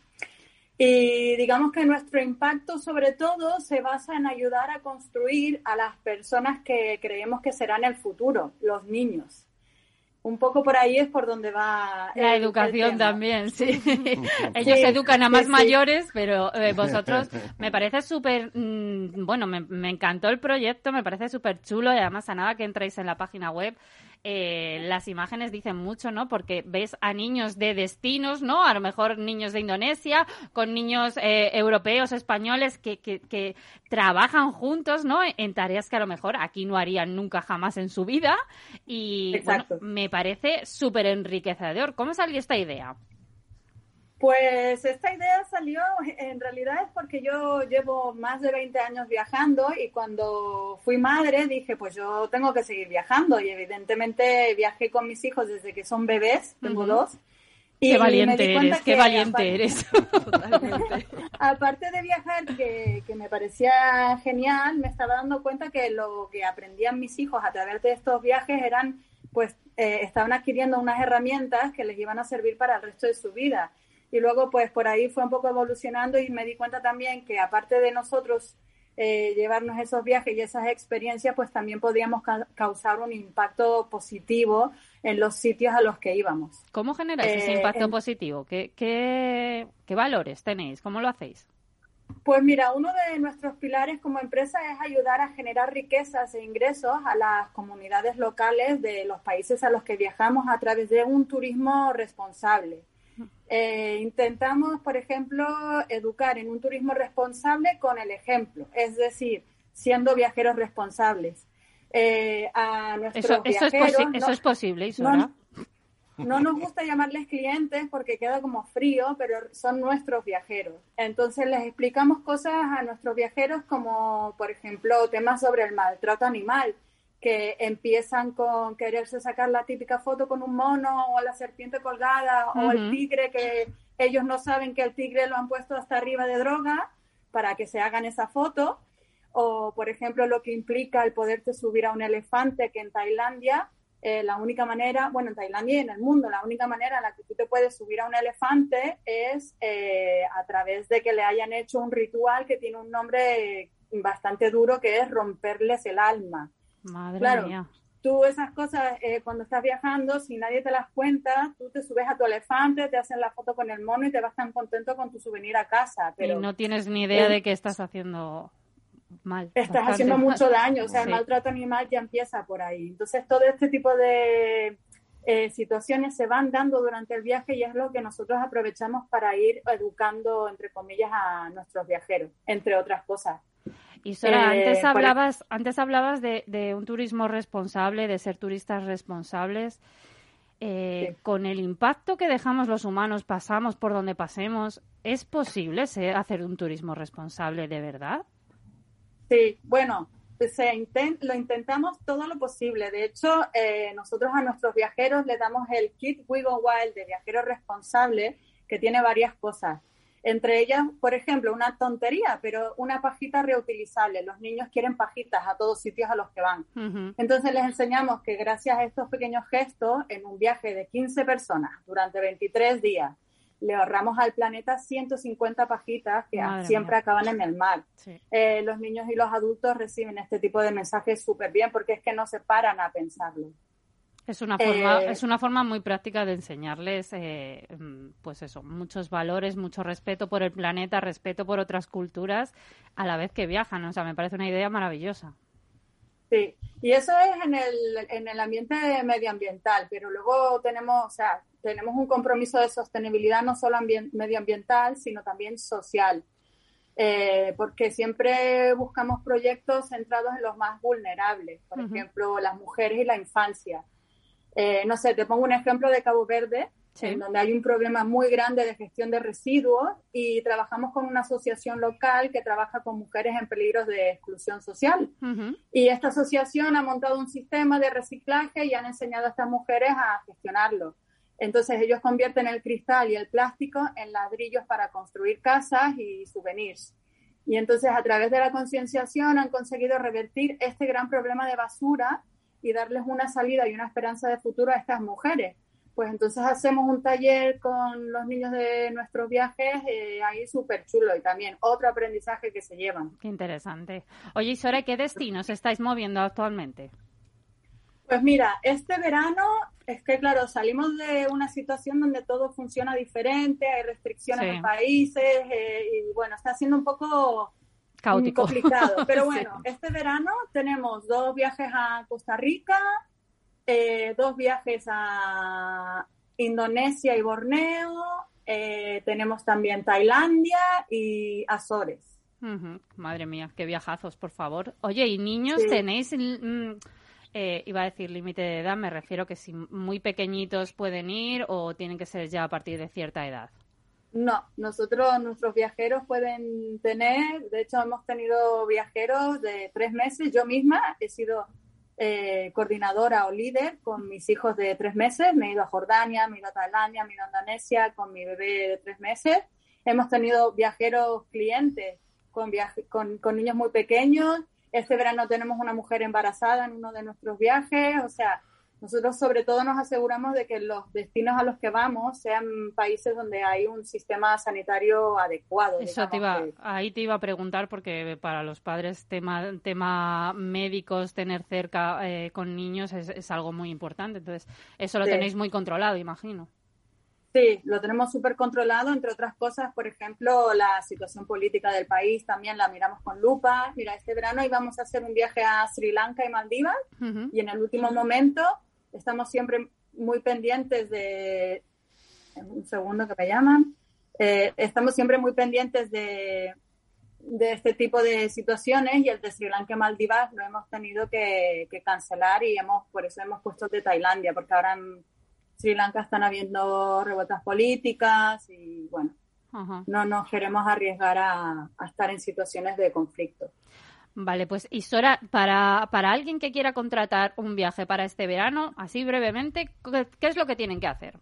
Speaker 8: Y digamos que nuestro impacto sobre todo se basa en ayudar a construir a las personas que creemos que serán el futuro, los niños. Un poco por ahí es por donde va
Speaker 4: La
Speaker 8: el-
Speaker 4: educación también, sí. Ellos
Speaker 8: Sí,
Speaker 4: educan a más
Speaker 8: sí,
Speaker 4: mayores, pero eh, vosotros me parece súper, mm, bueno, me, me encantó el proyecto, me parece súper chulo y además a nada que entréis en la página web, eh, las imágenes dicen mucho, ¿no? Porque ves a niños de destinos, ¿no? A lo mejor niños de Indonesia, con niños eh, europeos, españoles, que, que, que trabajan juntos, ¿no? En tareas que a lo mejor aquí no harían nunca jamás en su vida. Y bueno, me parece súper enriquecedor. ¿Cómo salió esta idea?
Speaker 8: Pues esta idea salió, en realidad es porque yo llevo más de 20 años viajando y cuando fui madre dije, pues yo tengo que seguir viajando y evidentemente viajé con mis hijos desde que son bebés, tengo dos.
Speaker 4: Qué valiente eres, qué valiente
Speaker 8: aparte-
Speaker 4: eres.
Speaker 8: Aparte de viajar, que, que me parecía genial, me estaba dando cuenta que lo que aprendían mis hijos a través de estos viajes eran, pues, eh, estaban adquiriendo unas herramientas que les iban a servir para el resto de su vida. Y luego, pues, por ahí fue un poco evolucionando y me di cuenta también que aparte de nosotros eh, llevarnos esos viajes y esas experiencias, pues también podíamos ca- causar un impacto positivo en los sitios a los que íbamos.
Speaker 4: ¿Cómo generáis ese
Speaker 8: Eh,
Speaker 4: impacto
Speaker 8: en-
Speaker 4: positivo? ¿Qué, qué, qué valores tenéis? ¿Cómo lo hacéis?
Speaker 8: Pues mira, uno de nuestros pilares como empresa es ayudar a generar riquezas e ingresos a las comunidades locales de los países a los que viajamos a través de un turismo responsable. Eh, intentamos, por ejemplo, educar en un turismo responsable con el ejemplo, es decir, siendo viajeros responsables. eh, a nuestros
Speaker 4: Eso, eso, es,
Speaker 8: viajeros.
Speaker 4: posi- eso es posible, Isora.
Speaker 8: no- no nos gusta llamarles clientes porque queda como frío, pero son nuestros viajeros. Entonces les explicamos cosas a nuestros viajeros como, por ejemplo, temas sobre el maltrato animal, que empiezan con quererse sacar la típica foto con un mono o la serpiente colgada o el tigre que ellos no saben que el tigre lo han puesto hasta arriba de droga para que se hagan esa foto. O, por ejemplo, lo que implica el poderte subir a un elefante, que en Tailandia eh, la única manera, bueno, en Tailandia y en el mundo, la única manera en la que tú te puedes subir a un elefante es eh, a través de que le hayan hecho un ritual que tiene un nombre bastante duro, que es romperles el alma.
Speaker 4: Madre
Speaker 8: Claro.
Speaker 4: mía.
Speaker 8: Tú esas cosas, eh, cuando estás viajando, si nadie te las cuenta, tú te subes a tu elefante, te hacen la foto con el mono y te vas tan contento con tu souvenir a casa. Pero
Speaker 4: y no tienes ni idea
Speaker 8: Eh,
Speaker 4: de que estás haciendo mal.
Speaker 8: estás haciendo mucho daño, o sea,
Speaker 4: Sí.
Speaker 8: el maltrato animal ya empieza por ahí. Entonces, todo este tipo de eh, situaciones se van dando durante el viaje y es lo que nosotros aprovechamos para ir educando, entre comillas, a nuestros viajeros, entre otras cosas.
Speaker 4: Y Sora,
Speaker 8: Eh,
Speaker 4: antes
Speaker 8: por-
Speaker 4: hablabas, antes hablabas de, de un turismo responsable, de ser turistas responsables. Eh,
Speaker 8: Sí.
Speaker 4: Con el impacto que dejamos los humanos, pasamos por donde pasemos, ¿es posible ser- hacer un turismo responsable de verdad?
Speaker 8: Sí, bueno, pues se inten- lo intentamos todo lo posible. De hecho, eh, nosotros a nuestros viajeros le damos el kit We Go Wild de viajero responsable, que tiene varias cosas. Entre ellas, por ejemplo, una tontería, pero una pajita reutilizable. Los niños quieren pajitas a todos sitios a los que van. Entonces les enseñamos que gracias a estos pequeños gestos, en un viaje de 15 personas durante 23 días, le ahorramos al planeta 150 pajitas que
Speaker 4: Madre
Speaker 8: siempre
Speaker 4: mía.
Speaker 8: acaban en el mar.
Speaker 4: Sí.
Speaker 8: Eh, los niños y los adultos reciben este tipo de mensajes súper bien porque es que no se paran a pensarlo.
Speaker 4: Es una forma,
Speaker 8: Eh,
Speaker 4: es una forma muy práctica de enseñarles, eh, mm, pues eso, muchos valores, mucho respeto por el planeta, respeto por otras culturas, a la vez que viajan. O sea, me parece una idea maravillosa.
Speaker 8: Sí, y eso es en el, en el ambiente medioambiental, pero luego tenemos, o sea, tenemos un compromiso de sostenibilidad no solo ambien- medioambiental, sino también social. Eh, porque siempre buscamos proyectos centrados en los más vulnerables, por ejemplo, las mujeres y la infancia. Eh, no sé, te pongo un ejemplo de Cabo Verde,
Speaker 4: Sí.
Speaker 8: en donde hay un problema muy grande de gestión de residuos y trabajamos con una asociación local que trabaja con mujeres en peligro de exclusión social. Y esta asociación ha montado un sistema de reciclaje y han enseñado a estas mujeres a gestionarlo. Entonces ellos convierten el cristal y el plástico en ladrillos para construir casas y souvenirs. Y entonces a través de la concienciación han conseguido revertir este gran problema de basura y darles una salida y una esperanza de futuro a estas mujeres. Pues entonces hacemos un taller con los niños de nuestros viajes eh, ahí súper chulo y también otro aprendizaje que se llevan.
Speaker 4: Qué interesante. Oye, Isora, ¿qué destinos estáis moviendo actualmente?
Speaker 8: Pues mira, este verano es que, claro, salimos de una situación donde todo funciona diferente, hay restricciones
Speaker 4: Sí.
Speaker 8: en países eh, y bueno, está siendo un poco
Speaker 4: Caótico.
Speaker 8: complicado. Pero
Speaker 4: Sí.
Speaker 8: bueno, este verano tenemos dos viajes a Costa Rica, eh, dos viajes a Indonesia y Borneo, eh, tenemos también Tailandia y Azores.
Speaker 4: Madre mía, qué viajazos, por favor. Oye, ¿y niños
Speaker 8: Sí.
Speaker 4: tenéis, mm, eh, iba a decir límite de edad, me refiero que si muy pequeñitos pueden ir o tienen que ser ya a partir de cierta edad?
Speaker 8: No, nosotros, nuestros viajeros pueden tener, de hecho hemos tenido viajeros de tres meses, yo misma he sido eh, coordinadora o líder con mis hijos de tres meses, me he ido a Jordania, me he ido a Tailandia, me he ido a Indonesia con mi bebé de tres meses, hemos tenido viajeros clientes con, niños muy pequeños, este verano tenemos una mujer embarazada en uno de nuestros viajes, o sea, nosotros sobre todo nos aseguramos de que los destinos a los que vamos sean países donde hay un sistema sanitario adecuado.
Speaker 4: Eso te iba,
Speaker 8: que-
Speaker 4: ahí te iba a preguntar porque para los padres tema, tema médicos, tener cerca eh, con niños es, es algo muy importante. Entonces, eso lo
Speaker 8: Sí.
Speaker 4: tenéis muy controlado, imagino.
Speaker 8: Sí, lo tenemos súper controlado, entre otras cosas, por ejemplo, la situación política del país también la miramos con lupa. Mira, este verano íbamos a hacer un viaje a Sri Lanka y Maldivas y en el último momento estamos siempre muy pendientes de... Un segundo que me llaman. Eh, estamos siempre muy pendientes de de este tipo de situaciones y el de Sri Lanka y Maldivas lo hemos tenido que, que cancelar y hemos por eso hemos puesto el de Tailandia, porque ahora en Sri Lanka están habiendo revueltas políticas y bueno,
Speaker 4: Ajá.
Speaker 8: no nos queremos arriesgar a, a estar en situaciones de conflicto.
Speaker 4: Vale, pues Isora, para, para alguien que quiera contratar un viaje para este verano, así brevemente, ¿qué, qué es lo que tienen que hacer?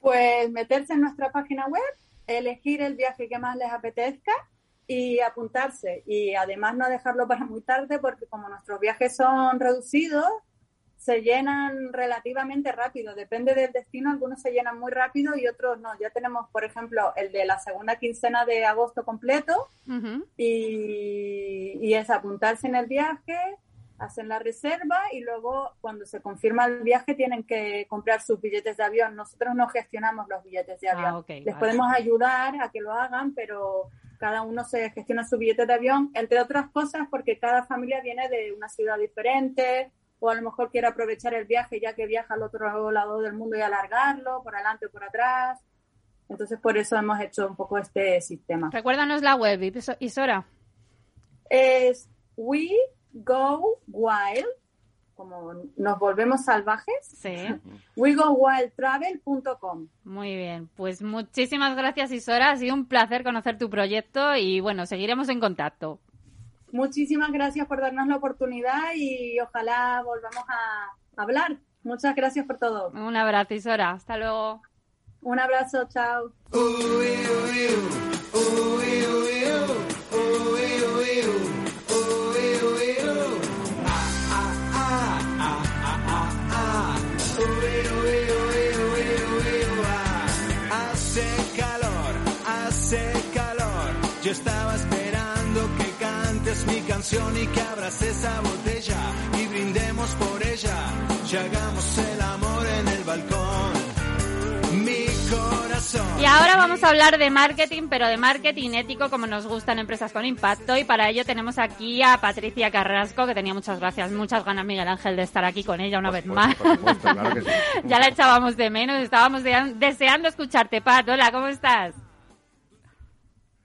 Speaker 8: Pues meterse en nuestra página web, elegir el viaje que más les apetezca y apuntarse. Y además no dejarlo para muy tarde porque como nuestros viajes son reducidos, se llenan relativamente rápido. Depende del destino, algunos se llenan muy rápido y otros no. Ya tenemos, por ejemplo, el de la segunda quincena de agosto completo
Speaker 4: Ujú.
Speaker 8: y, y es apuntarse en el viaje, hacen la reserva y luego cuando se confirma el viaje tienen que comprar sus billetes de avión. Nosotros no gestionamos los billetes de
Speaker 4: Ah,
Speaker 8: avión.
Speaker 4: ok,
Speaker 8: Les
Speaker 4: vale.
Speaker 8: podemos ayudar a que lo hagan, pero cada uno se gestiona su billete de avión, entre otras cosas porque cada familia viene de una ciudad diferente o a lo mejor quiere aprovechar el viaje ya que viaja al otro lado del mundo y alargarlo, por adelante o por atrás. Entonces, por eso hemos hecho un poco este sistema.
Speaker 4: Recuérdanos la web, Iso- Isora.
Speaker 8: es We Go Wild, como nos volvemos salvajes,
Speaker 4: Sí.
Speaker 8: wegowildtravel.com.
Speaker 4: Muy bien, pues muchísimas gracias Isora, ha sido un placer conocer tu proyecto y bueno, seguiremos en contacto.
Speaker 8: Muchísimas gracias por darnos la oportunidad y ojalá volvamos a hablar. Muchas gracias por todo.
Speaker 4: Un abrazo Isora, hasta luego.
Speaker 8: Un abrazo, chao.
Speaker 7: Canción y que abras esa botella y brindemos por ella. Y hagamos el amor en el balcón. Mi corazón.
Speaker 4: Y ahora vamos a hablar de marketing, pero de marketing ético como nos gustan empresas con impacto y para ello tenemos aquí a Patricia Carrasco, que tenía muchas gracias, muchas ganas Miguel Ángel de estar aquí con ella una vez más.
Speaker 5: Por supuesto, claro que sí.
Speaker 4: ya la echábamos de menos, estábamos de- deseando escucharte, Pat. Hola, ¿cómo estás?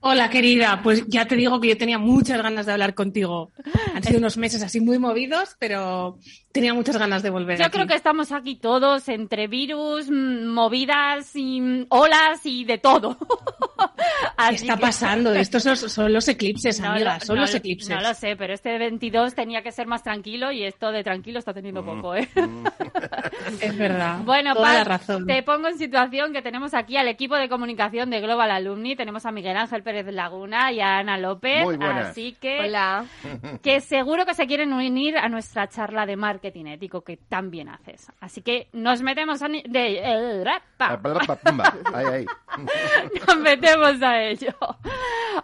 Speaker 9: Hola, querida. Pues ya te digo que yo tenía muchas ganas de hablar contigo. Han sido unos meses así muy movidos, pero tenía muchas ganas de volver.
Speaker 4: Yo
Speaker 9: aquí.
Speaker 4: creo que estamos aquí todos entre virus, mm, movidas y mm, olas y de todo.
Speaker 9: ¿Qué está
Speaker 4: que-
Speaker 9: pasando? Estos son, son los eclipses,
Speaker 4: No
Speaker 9: amiga. son
Speaker 4: no
Speaker 9: los
Speaker 4: lo-
Speaker 9: eclipses.
Speaker 4: No lo sé, pero este 22 tenía que ser más tranquilo y esto de tranquilo está teniendo poco, ¿eh?
Speaker 9: Es verdad.
Speaker 4: Bueno,
Speaker 9: Toda
Speaker 4: Paz,
Speaker 9: la razón.
Speaker 4: te pongo en situación que tenemos aquí al equipo de comunicación de Global Alumni. Tenemos a Miguel Ángel Pérez Laguna y a Ana López.
Speaker 5: Muy buenas.
Speaker 4: Así que,
Speaker 6: Hola.
Speaker 4: que seguro que se quieren unir a nuestra charla de marketing ético que también haces. Así que nos metemos a... ni- De.
Speaker 5: Ahí, ahí.
Speaker 4: Nos metemos a ello.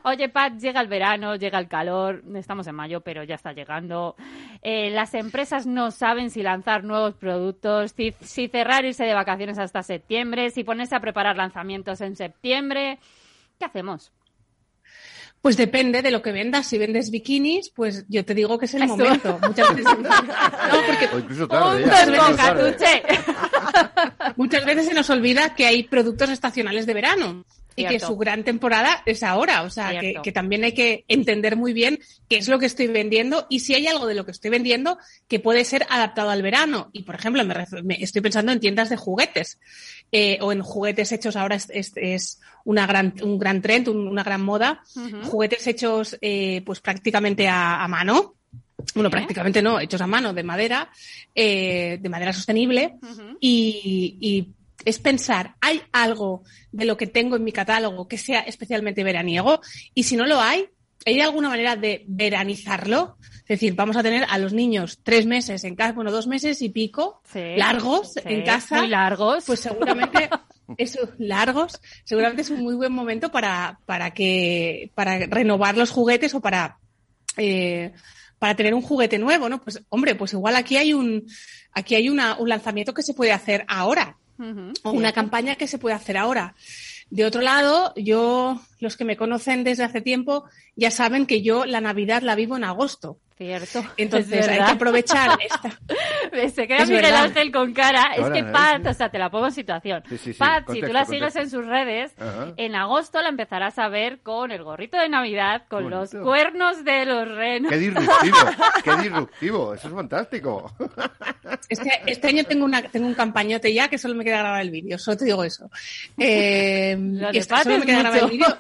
Speaker 4: Oye, Pat, llega el verano, llega el calor, estamos en mayo, pero ya está llegando. Eh, las empresas no saben si lanzar nuevos productos, si, si cerrar irse de vacaciones hasta septiembre, si ponerse a preparar lanzamientos en septiembre. ¿Qué hacemos?
Speaker 9: Pues depende de lo que vendas. Si vendes bikinis, pues yo te digo que es el
Speaker 4: Eso.
Speaker 9: momento. Muchas veces, no, porque
Speaker 5: O incluso tarde.
Speaker 9: Muchas veces se nos olvida que hay productos estacionales de verano. Y que su gran temporada es ahora, o sea, que, también hay que entender muy bien qué es lo que estoy vendiendo y si hay algo de lo que estoy vendiendo que puede ser adaptado al verano. Y, por ejemplo, me, me- estoy pensando en tiendas de juguetes eh, o en juguetes hechos ahora es, es- es una gran, un gran trend, un- una gran moda. Juguetes hechos eh, pues prácticamente a, a mano. Bueno, prácticamente no, hechos a mano, de madera, eh, de madera sostenible y es pensar, ¿hay algo de lo que tengo en mi catálogo que sea especialmente veraniego? Y si no lo hay, ¿hay alguna manera de veranizarlo? Es decir, vamos a tener a los niños tres meses en casa, bueno, dos meses y pico,
Speaker 4: Sí.
Speaker 9: largos
Speaker 4: Sí,
Speaker 9: en casa.
Speaker 4: Muy largos.
Speaker 9: Pues seguramente esos largos, seguramente es un muy buen momento para, para que, para renovar los juguetes o para, eh, para tener un juguete nuevo, ¿no? Pues, hombre, pues igual aquí hay un, aquí hay una, un lanzamiento que se puede hacer ahora Una campaña que se puede hacer ahora. De otro lado, yo, los que me conocen desde hace tiempo, ya saben que yo la Navidad la vivo en agosto.
Speaker 4: Cierto.
Speaker 9: Entonces hay que aprovechar esta.
Speaker 4: Se queda Miguel Ángel con cara. es que Pat, o sea, te la pongo en situación. Pat, si tú la sigues en sus redes, en agosto la empezarás a ver con el gorrito de Navidad, con los cuernos de los renos.
Speaker 5: ¡Qué disruptivo! ¡Qué disruptivo! Eso es fantástico.
Speaker 9: Este, este año tengo, una, tengo un campañote ya que solo me queda grabar el vídeo. Solo te digo eso. Eh, y solo me queda grabar el vídeo.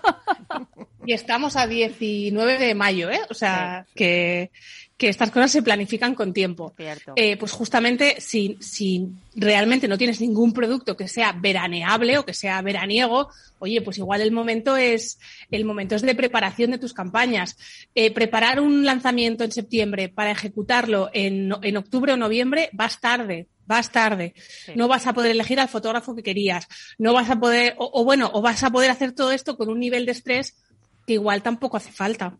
Speaker 9: Y estamos a 19 de mayo, ¿eh? O sea, que, que estas cosas se planifican con tiempo. Eh, pues justamente si, si realmente no tienes ningún producto que sea veraneable o que sea veraniego, oye, pues igual el momento es, el momento es de preparación de tus campañas. Eh, preparar un lanzamiento en septiembre para ejecutarlo en, en octubre o noviembre vas tarde, vas tarde. No vas a poder elegir al fotógrafo que querías. No vas a poder, o, o, bueno, o vas a poder hacer todo esto con un nivel de estrés que igual tampoco hace falta.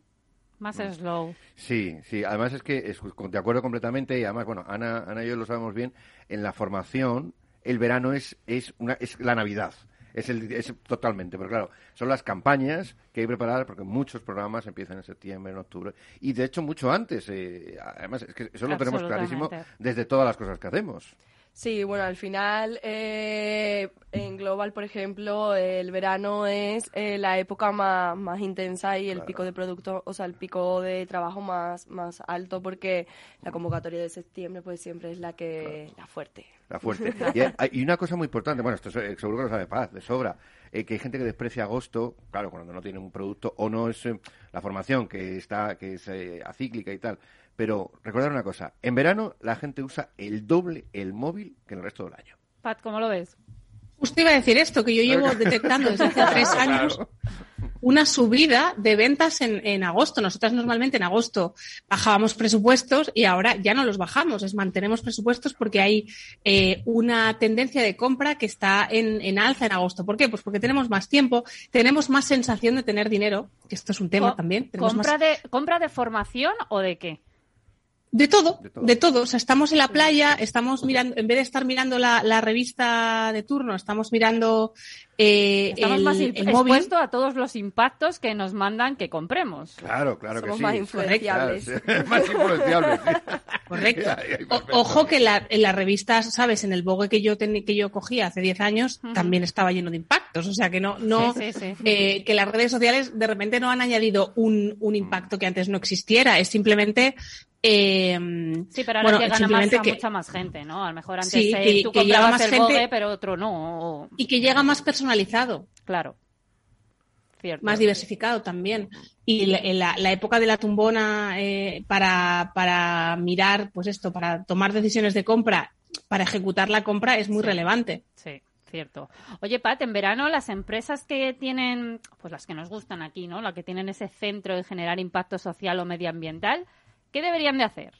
Speaker 4: Más slow.
Speaker 5: Sí, sí. Además es que es, de acuerdo completamente y además, bueno, Ana, Ana y yo lo sabemos bien, en la formación el verano es, es, una, es la Navidad. Es, el, es totalmente, pero claro, son las campañas que hay que preparar porque muchos programas empiezan en septiembre, en octubre y de hecho mucho antes. Eh, además, es que eso lo tenemos clarísimo desde todas las cosas que hacemos.
Speaker 6: Sí, bueno, al final eh, en Global, por ejemplo, el verano es eh, la época más, más intensa y el pico de producto, o sea, el pico de trabajo más, más alto porque la convocatoria de septiembre pues siempre es la que la fuerte.
Speaker 5: La fuerte. y, una cosa muy importante, bueno, esto seguro que lo sabe Paz, de sobra, eh, que hay gente que desprecia agosto, claro, cuando no tiene un producto o no es la formación que está que es acíclica y tal pero recordar una cosa, en verano la gente usa el doble el móvil que el resto del año.
Speaker 4: Pat, ¿cómo lo ves?
Speaker 9: Usted iba a decir esto, que yo llevo detectando desde hace tres años una subida de ventas en, en, agosto. Nosotras normalmente en agosto bajábamos presupuestos y ahora ya no los bajamos, es mantenemos presupuestos porque hay eh, una tendencia de compra que está en, en, alza en agosto. ¿Por qué? Pues porque tenemos más tiempo, tenemos más sensación de tener dinero, que esto es un tema también.
Speaker 4: ¿Compra, de, ¿Compra de formación o de qué?
Speaker 9: De todo, de todo, O sea, estamos en la playa, estamos mirando, en vez de estar mirando la, la revista de turno, estamos mirando eh,
Speaker 4: estamos más expuestos a todos los impactos que nos mandan que compremos.
Speaker 5: Claro, claro que sí.
Speaker 6: más influenciables.
Speaker 5: más influenciables.
Speaker 9: Correcto. ojo que la, en las revistas, sabes, en el Vogue que yo que yo cogí hace 10 años, también estaba lleno de impactos. O sea, que no, no, eh, que las redes sociales de repente no han añadido un, un impacto que antes no existiera. Es simplemente eh,
Speaker 4: sí, pero ahora llegan a, más, a mucha más gente, ¿no? A lo mejor antes sí, eh, tú comprabas más el gente, pero otro no.
Speaker 9: Y que llega más personalizado.
Speaker 4: Claro.
Speaker 9: Cierto. Más diversificado también. Y la, la, época de la tumbona eh, para, para mirar, pues esto, para tomar decisiones de compra, para ejecutar la compra es muy relevante.
Speaker 4: Sí cierto. Oye, Pat, en verano las empresas que tienen, pues las que nos gustan aquí, ¿no? Las que tienen ese centro de generar impacto social o medioambiental, ¿Qué deberían de hacer?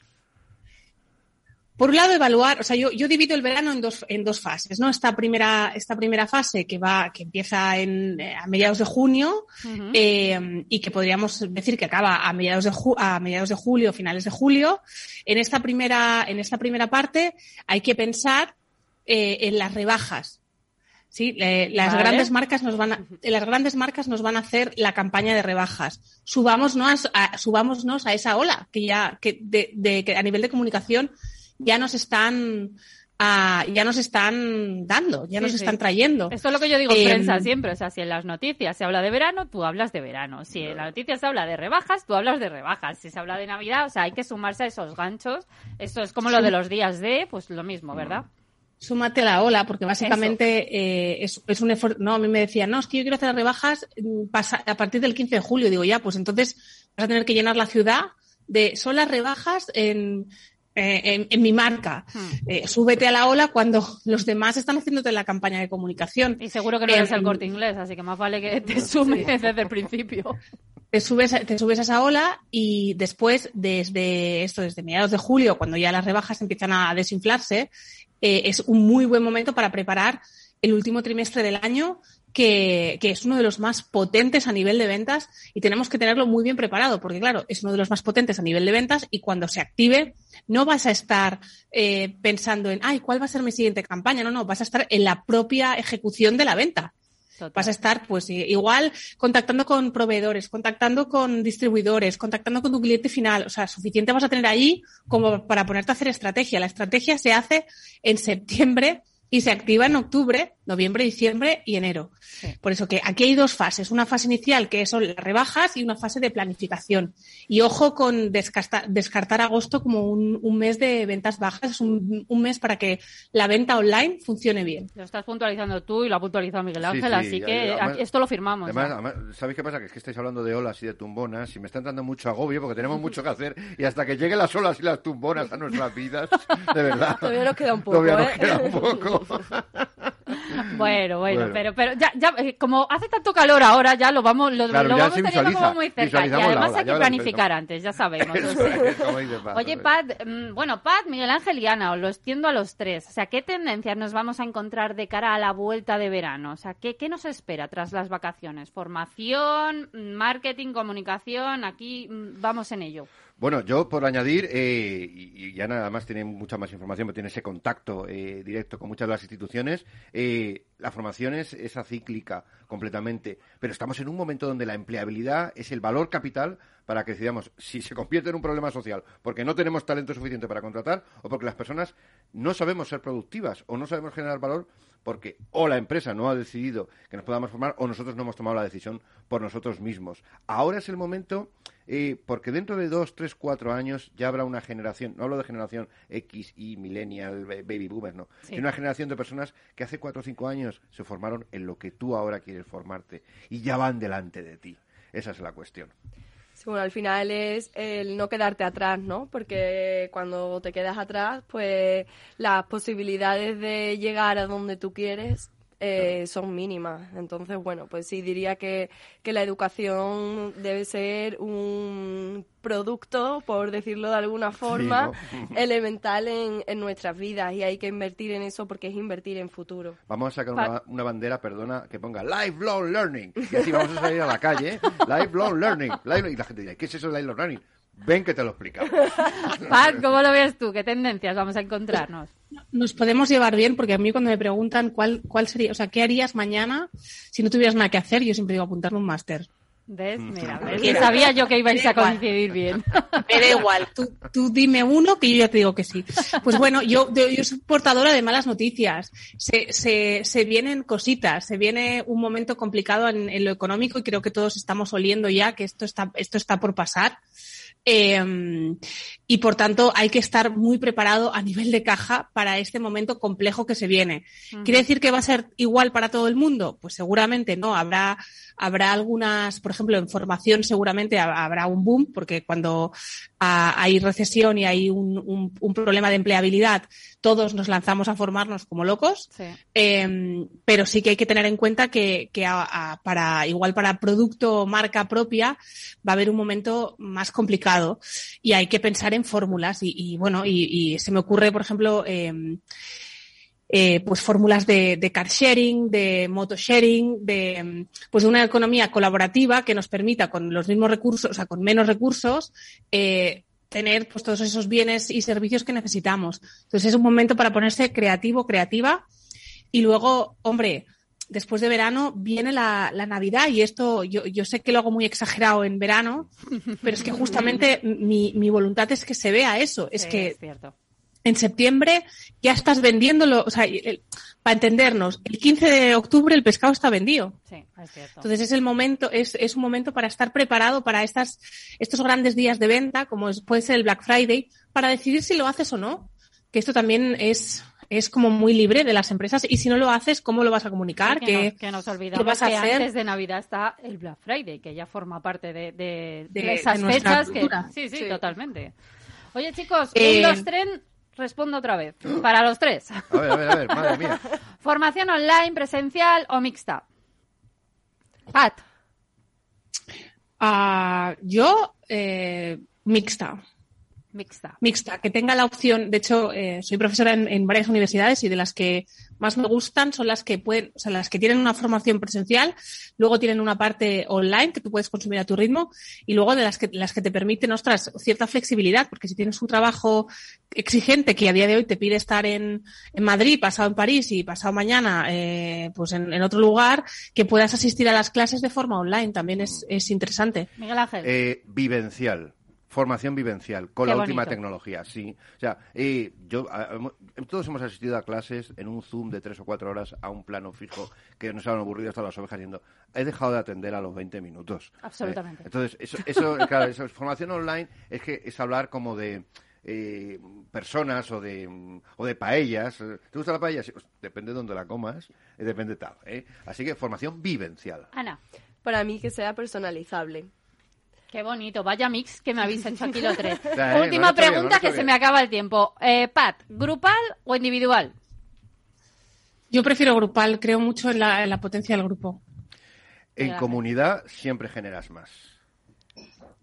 Speaker 9: Por un lado, evaluar, o sea, yo, yo divido el verano en dos, en dos fases, ¿no? Esta primera, esta primera fase que va, que empieza en, eh, a mediados de junio eh, y que podríamos decir que acaba a mediados de a mediados de julio, finales de julio. En esta primera, en esta primera parte hay que pensar eh, en las rebajas, Sí, las grandes marcas nos van a, las grandes marcas nos van a hacer la campaña de rebajas. Subámonos a, subámonos a esa ola que ya que de, de que a nivel de comunicación ya nos están ya nos están dando, ya nos están trayendo.
Speaker 4: Esto es lo que yo digo en prensa em, siempre, o sea, si en las noticias se habla de verano, tú hablas de verano. Si en las noticias se habla de rebajas, tú hablas de rebajas. Si se habla de Navidad, o sea, hay que sumarse a esos ganchos. Esto es como lo de los días de, pues lo mismo, ¿verdad?
Speaker 9: Súmate a la ola, porque básicamente eh, es, es, un esfuerzo. No, a mí me decían, no, es que yo quiero hacer las rebajas mm, a partir del 15 de julio. Digo, ya, pues entonces vas a tener que llenar la ciudad de son las rebajas en, eh, en, mi marca. Hmm. Eh, súbete a la ola cuando los demás están haciéndote la campaña de comunicación.
Speaker 4: Y seguro que no eres el corte inglés, así que más vale que te sumes desde el principio.
Speaker 9: Te subes, te subes a esa ola y después, desde esto, desde mediados de julio, cuando ya las rebajas empiezan a desinflarse, eh, es un muy buen momento para preparar el último trimestre del año, que, que, es uno de los más potentes a nivel de ventas y tenemos que tenerlo muy bien preparado, porque claro, es uno de los más potentes a nivel de ventas y cuando se active no vas a estar eh, pensando en, ay, ¿cuál va a ser mi siguiente campaña? No, no, vas a estar en la propia ejecución de la venta. Vas a estar, pues, igual contactando con proveedores, contactando con distribuidores, contactando con tu cliente final. O sea, suficiente vas a tener allí como para ponerte a hacer estrategia. La estrategia se hace en septiembre y se activa en octubre, noviembre, diciembre y enero. Por eso que aquí hay dos fases. Una fase inicial que son las rebajas y una fase de planificación. Y ojo con descartar, descartar agosto como un, un mes de ventas bajas. Es un, un mes para que la venta online funcione bien.
Speaker 4: Lo estás puntualizando tú y lo ha puntualizado Miguel Ángel,
Speaker 5: sí,
Speaker 4: así
Speaker 5: ya-
Speaker 4: que
Speaker 5: ya, además-
Speaker 4: aquí- esto lo firmamos.
Speaker 5: Además, además, ¿sabéis qué pasa? Que es que estáis hablando de olas y de tumbonas y me están dando mucho agobio porque tenemos mucho que hacer y hasta que lleguen las olas y las tumbonas a nuestras vidas, de verdad.
Speaker 6: Todavía nos queda un poco,
Speaker 5: Todavía nos
Speaker 6: ¿eh?
Speaker 5: queda un poco.
Speaker 4: Bueno, bueno,
Speaker 5: Bueno.
Speaker 4: pero, pero ya, ya, eh, como hace tanto calor ahora, ya lo vamos, lo,
Speaker 5: Claro,
Speaker 4: lo vamos teniendo como muy cerca. Y además hay que planificar antes, ya sabemos.
Speaker 5: Eso
Speaker 4: o sea.
Speaker 5: es, como dice Pat,
Speaker 4: Oye. Pat, mm, bueno, Pat, Miguel Ángel y Ana, os lo extiendo a los tres. O sea, ¿qué tendencias nos vamos a encontrar de cara a la vuelta de verano? O sea, ¿qué, qué nos espera tras las vacaciones? ¿Formación, mm, marketing, comunicación? Aquí mm, vamos en ello.
Speaker 5: Bueno, yo por añadir, eh, y, ya nada más tiene mucha más información, porque tiene ese contacto eh, directo con muchas de las instituciones, eh, la formación es esa cíclica completamente, pero estamos en un momento donde la empleabilidad es el valor capital para que decidamos si se convierte en un problema social porque no tenemos talento suficiente para contratar o porque las personas no sabemos ser productivas o no sabemos generar valor porque o la empresa no ha decidido que nos podamos formar o nosotros no hemos tomado la decisión por nosotros mismos. Ahora es el momento, eh, porque dentro de dos, tres, cuatro años ya habrá una generación, no hablo de generación X y millennial, ba- baby boomers, no,
Speaker 4: Sí.
Speaker 5: sino una generación de personas que hace cuatro o cinco años se formaron en lo que tú ahora quieres formarte y ya van delante de ti. Esa es la cuestión.
Speaker 6: Sí, bueno, al final es el no quedarte atrás, ¿no? Porque cuando te quedas atrás, pues las posibilidades de llegar a donde tú quieres eh, son mínimas. Entonces, bueno, pues sí diría que, que la educación debe ser un producto, por decirlo de alguna forma,
Speaker 5: ¿no?
Speaker 6: elemental en, en nuestras vidas y hay que invertir en eso porque es invertir en futuro.
Speaker 5: Vamos a sacar una, una bandera, perdona, que ponga lifelong learning. Y así vamos a salir a la calle, lifelong learning. Y la gente dirá, ¿qué es eso de lifelong learning? Ven que te lo explicamos.
Speaker 4: Pat, ¿cómo lo ves tú? ¿Qué tendencias vamos a encontrarnos?
Speaker 9: Nos podemos llevar bien porque a mí cuando me preguntan cuál, cuál sería, o sea, ¿qué harías mañana si no tuvieras nada que hacer? Yo siempre digo apuntarme un máster.
Speaker 4: ¿Ves? Mira, ¿ves?
Speaker 9: Mira.
Speaker 4: sabía yo que ibais a coincidir bien.
Speaker 9: Me da igual, tú, tú dime uno que yo ya te digo que sí. Pues bueno, yo, yo, yo soy portadora de malas noticias. Se, se, se vienen cositas, se viene un momento complicado en, en lo económico y creo que todos estamos oliendo ya que esto está, esto está por pasar. Eh, y por tanto hay que estar muy preparado a nivel de caja para este momento complejo que se viene. ¿Quiere decir que va a ser igual para todo el mundo? Pues seguramente no. Habrá, habrá algunas, por ejemplo, en formación seguramente ha- habrá un boom, porque cuando ah, hay recesión y hay un, un- un problema de empleabilidad, todos nos lanzamos a formarnos como locos.
Speaker 4: Sí.
Speaker 9: Eh, pero sí que hay que tener en cuenta que, que a- a- para igual para producto o marca propia va a haber un momento más complicado y hay que pensar en fórmulas y, bueno y, se me ocurre por ejemplo eh, eh, pues fórmulas de, car sharing, de moto sharing, de mm, pues una economía colaborativa que nos permita con los mismos recursos, o sea, con menos recursos, eh, tener pues todos esos bienes y servicios que necesitamos. Entonces es un momento para ponerse creativo, creativa. Y luego, hombre, después de verano viene la, la Navidad y esto yo, yo sé que lo hago muy exagerado en verano, pero es que justamente mi, mi voluntad es que se vea eso. Es
Speaker 4: Sí,
Speaker 9: que
Speaker 4: es cierto.
Speaker 9: en septiembre ya estás vendiéndolo, o sea, el- para entendernos, el 15 de octubre el pescado está vendido.
Speaker 4: Sí, es cierto.
Speaker 9: Entonces es el momento, es, es un momento para estar preparado para estas, estos grandes días de venta, como es- puede ser el Black Friday, para decidir si lo haces o no. Que esto también es, es como muy libre de las empresas. Y si no lo haces, ¿cómo lo vas a comunicar?
Speaker 4: Sí, que,
Speaker 9: ¿Qué-
Speaker 4: nos, que nos
Speaker 9: qué
Speaker 4: olvidamos
Speaker 9: vas a
Speaker 4: que
Speaker 9: hacer?
Speaker 4: antes de Navidad está el Black Friday, que ya forma parte de, de- de
Speaker 9: De-
Speaker 4: esas fechas. Que, sí, sí,
Speaker 6: Sí.
Speaker 4: totalmente. Oye, chicos,
Speaker 9: Eh,
Speaker 4: un, dos, tres, respondo otra vez. Para los tres.
Speaker 5: A ver, a ver, a ver, madre mía.
Speaker 4: ¿Formación online, presencial o mixta? Pat.
Speaker 9: Ah, yo, eh, mixta.
Speaker 4: Mixta.
Speaker 9: Mixta, que tenga la opción, de hecho, eh, soy profesora en, en, varias universidades y de las que más me gustan son las que pueden, o sea, las que tienen una formación presencial, luego tienen una parte online que tú puedes consumir a tu ritmo y luego de las que, las que te permiten, ostras, cierta flexibilidad, porque si tienes un trabajo exigente que a día de hoy te pide estar en, en Madrid, pasado en París y pasado mañana, eh, pues en, en, otro lugar, que puedas asistir a las clases de forma online también es, es interesante.
Speaker 4: Miguel Ángel.
Speaker 5: Eh, vivencial formación vivencial con
Speaker 4: Qué
Speaker 5: la
Speaker 4: bonito.
Speaker 5: última tecnología, sí. O sea, eh, yo, todos hemos asistido a clases en un Zoom de tres o cuatro horas a un plano fijo que nos han aburrido hasta las ovejas yendo. He dejado de atender a los 20 minutos.
Speaker 4: Absolutamente.
Speaker 5: Eh, entonces, eso, eso, claro, eso, formación online es que es hablar como de eh, personas o de, o de paellas. ¿Te gusta la paella? Sí, pues, depende de dónde la comas, eh, depende tal. ¿eh? Así que formación vivencial.
Speaker 4: Ana.
Speaker 6: Para mí que sea personalizable.
Speaker 4: Qué bonito, vaya mix que me habéis hecho aquí los tres.
Speaker 5: ¿eh?
Speaker 4: Última
Speaker 5: bien,
Speaker 4: pregunta que se me acaba el tiempo. Eh, Pat, ¿grupal o individual?
Speaker 9: Yo prefiero grupal, creo mucho en la, en la potencia del grupo.
Speaker 5: En comunidad siempre generas más.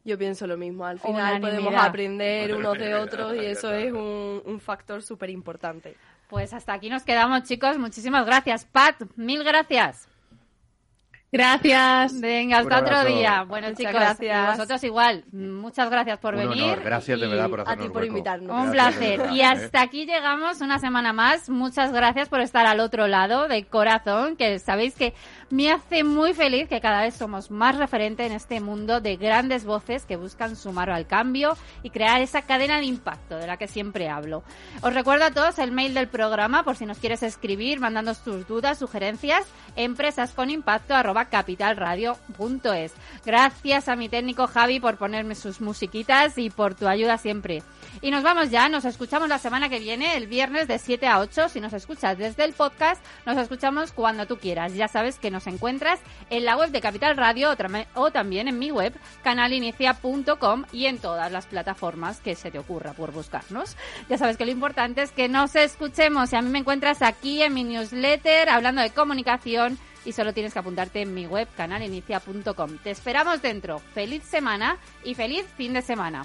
Speaker 6: Yo pienso lo mismo. Al final podemos aprender unos de otros y eso es un, un factor súper importante.
Speaker 4: Pues hasta aquí nos quedamos, chicos. Muchísimas gracias. Pat, mil gracias.
Speaker 9: Gracias.
Speaker 4: Venga, hasta otro día. Bueno,
Speaker 6: Muchas
Speaker 4: chicos,
Speaker 6: gracias.
Speaker 4: y vosotros igual. Muchas gracias por
Speaker 5: Un
Speaker 4: venir.
Speaker 5: honor. Gracias de
Speaker 4: y
Speaker 5: verdad por
Speaker 6: a ti por
Speaker 5: hueco.
Speaker 6: invitarnos.
Speaker 4: Un
Speaker 5: Gracias,
Speaker 4: placer.
Speaker 5: verdad,
Speaker 4: Y
Speaker 5: ¿eh?
Speaker 4: hasta aquí llegamos una semana más. Muchas gracias por estar al otro lado de corazón, que sabéis que me hace muy feliz que cada vez somos más referente en este mundo de grandes voces que buscan sumar al cambio y crear esa cadena de impacto de la que siempre hablo. Os recuerdo a todos el mail del programa por si nos quieres escribir, mandando tus dudas, sugerencias, empresasconimpacto@capitalradio.es. Gracias a mi técnico Javi por ponerme sus musiquitas y por tu ayuda siempre. Y nos vamos ya, nos escuchamos la semana que viene, el viernes de 7 a 8. Si nos escuchas desde el podcast, nos escuchamos cuando tú quieras. Ya sabes que nos encuentras en la web de Capital Radio o, o también en mi web, canalinicia.com y en todas las plataformas que se te ocurra por buscarnos. Ya sabes que lo importante es que nos escuchemos y a mí me encuentras aquí en mi newsletter hablando de comunicación y solo tienes que apuntarte en mi web canalinicia.com. Te esperamos dentro. Feliz semana y feliz fin de semana.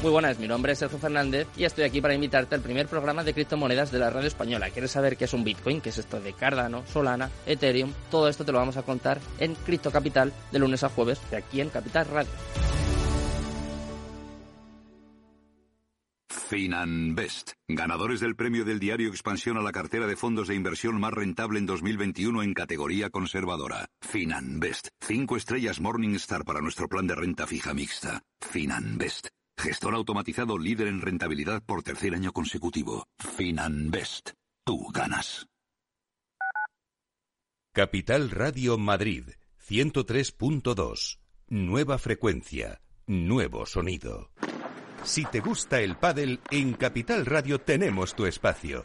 Speaker 10: Muy buenas, mi nombre es Sergio Fernández y estoy aquí para invitarte al primer programa de criptomonedas de la radio española. ¿Quieres saber qué es un Bitcoin? ¿Qué es esto de Cardano, Solana, Ethereum? Todo esto te lo vamos a contar en Cripto Capital de lunes a jueves de aquí en Capital Radio.
Speaker 11: Finanbest, ganadores del premio del diario Expansión a la cartera de fondos de inversión más rentable en 2021 en categoría conservadora. Finanbest, cinco estrellas Morningstar para nuestro plan de renta fija mixta. Finanbest, Gestor automatizado líder en rentabilidad por tercer año consecutivo. Finanbest. Tú ganas.
Speaker 3: Capital Radio Madrid 103.2. Nueva frecuencia, nuevo sonido. Si te gusta el pádel, en Capital Radio tenemos tu espacio.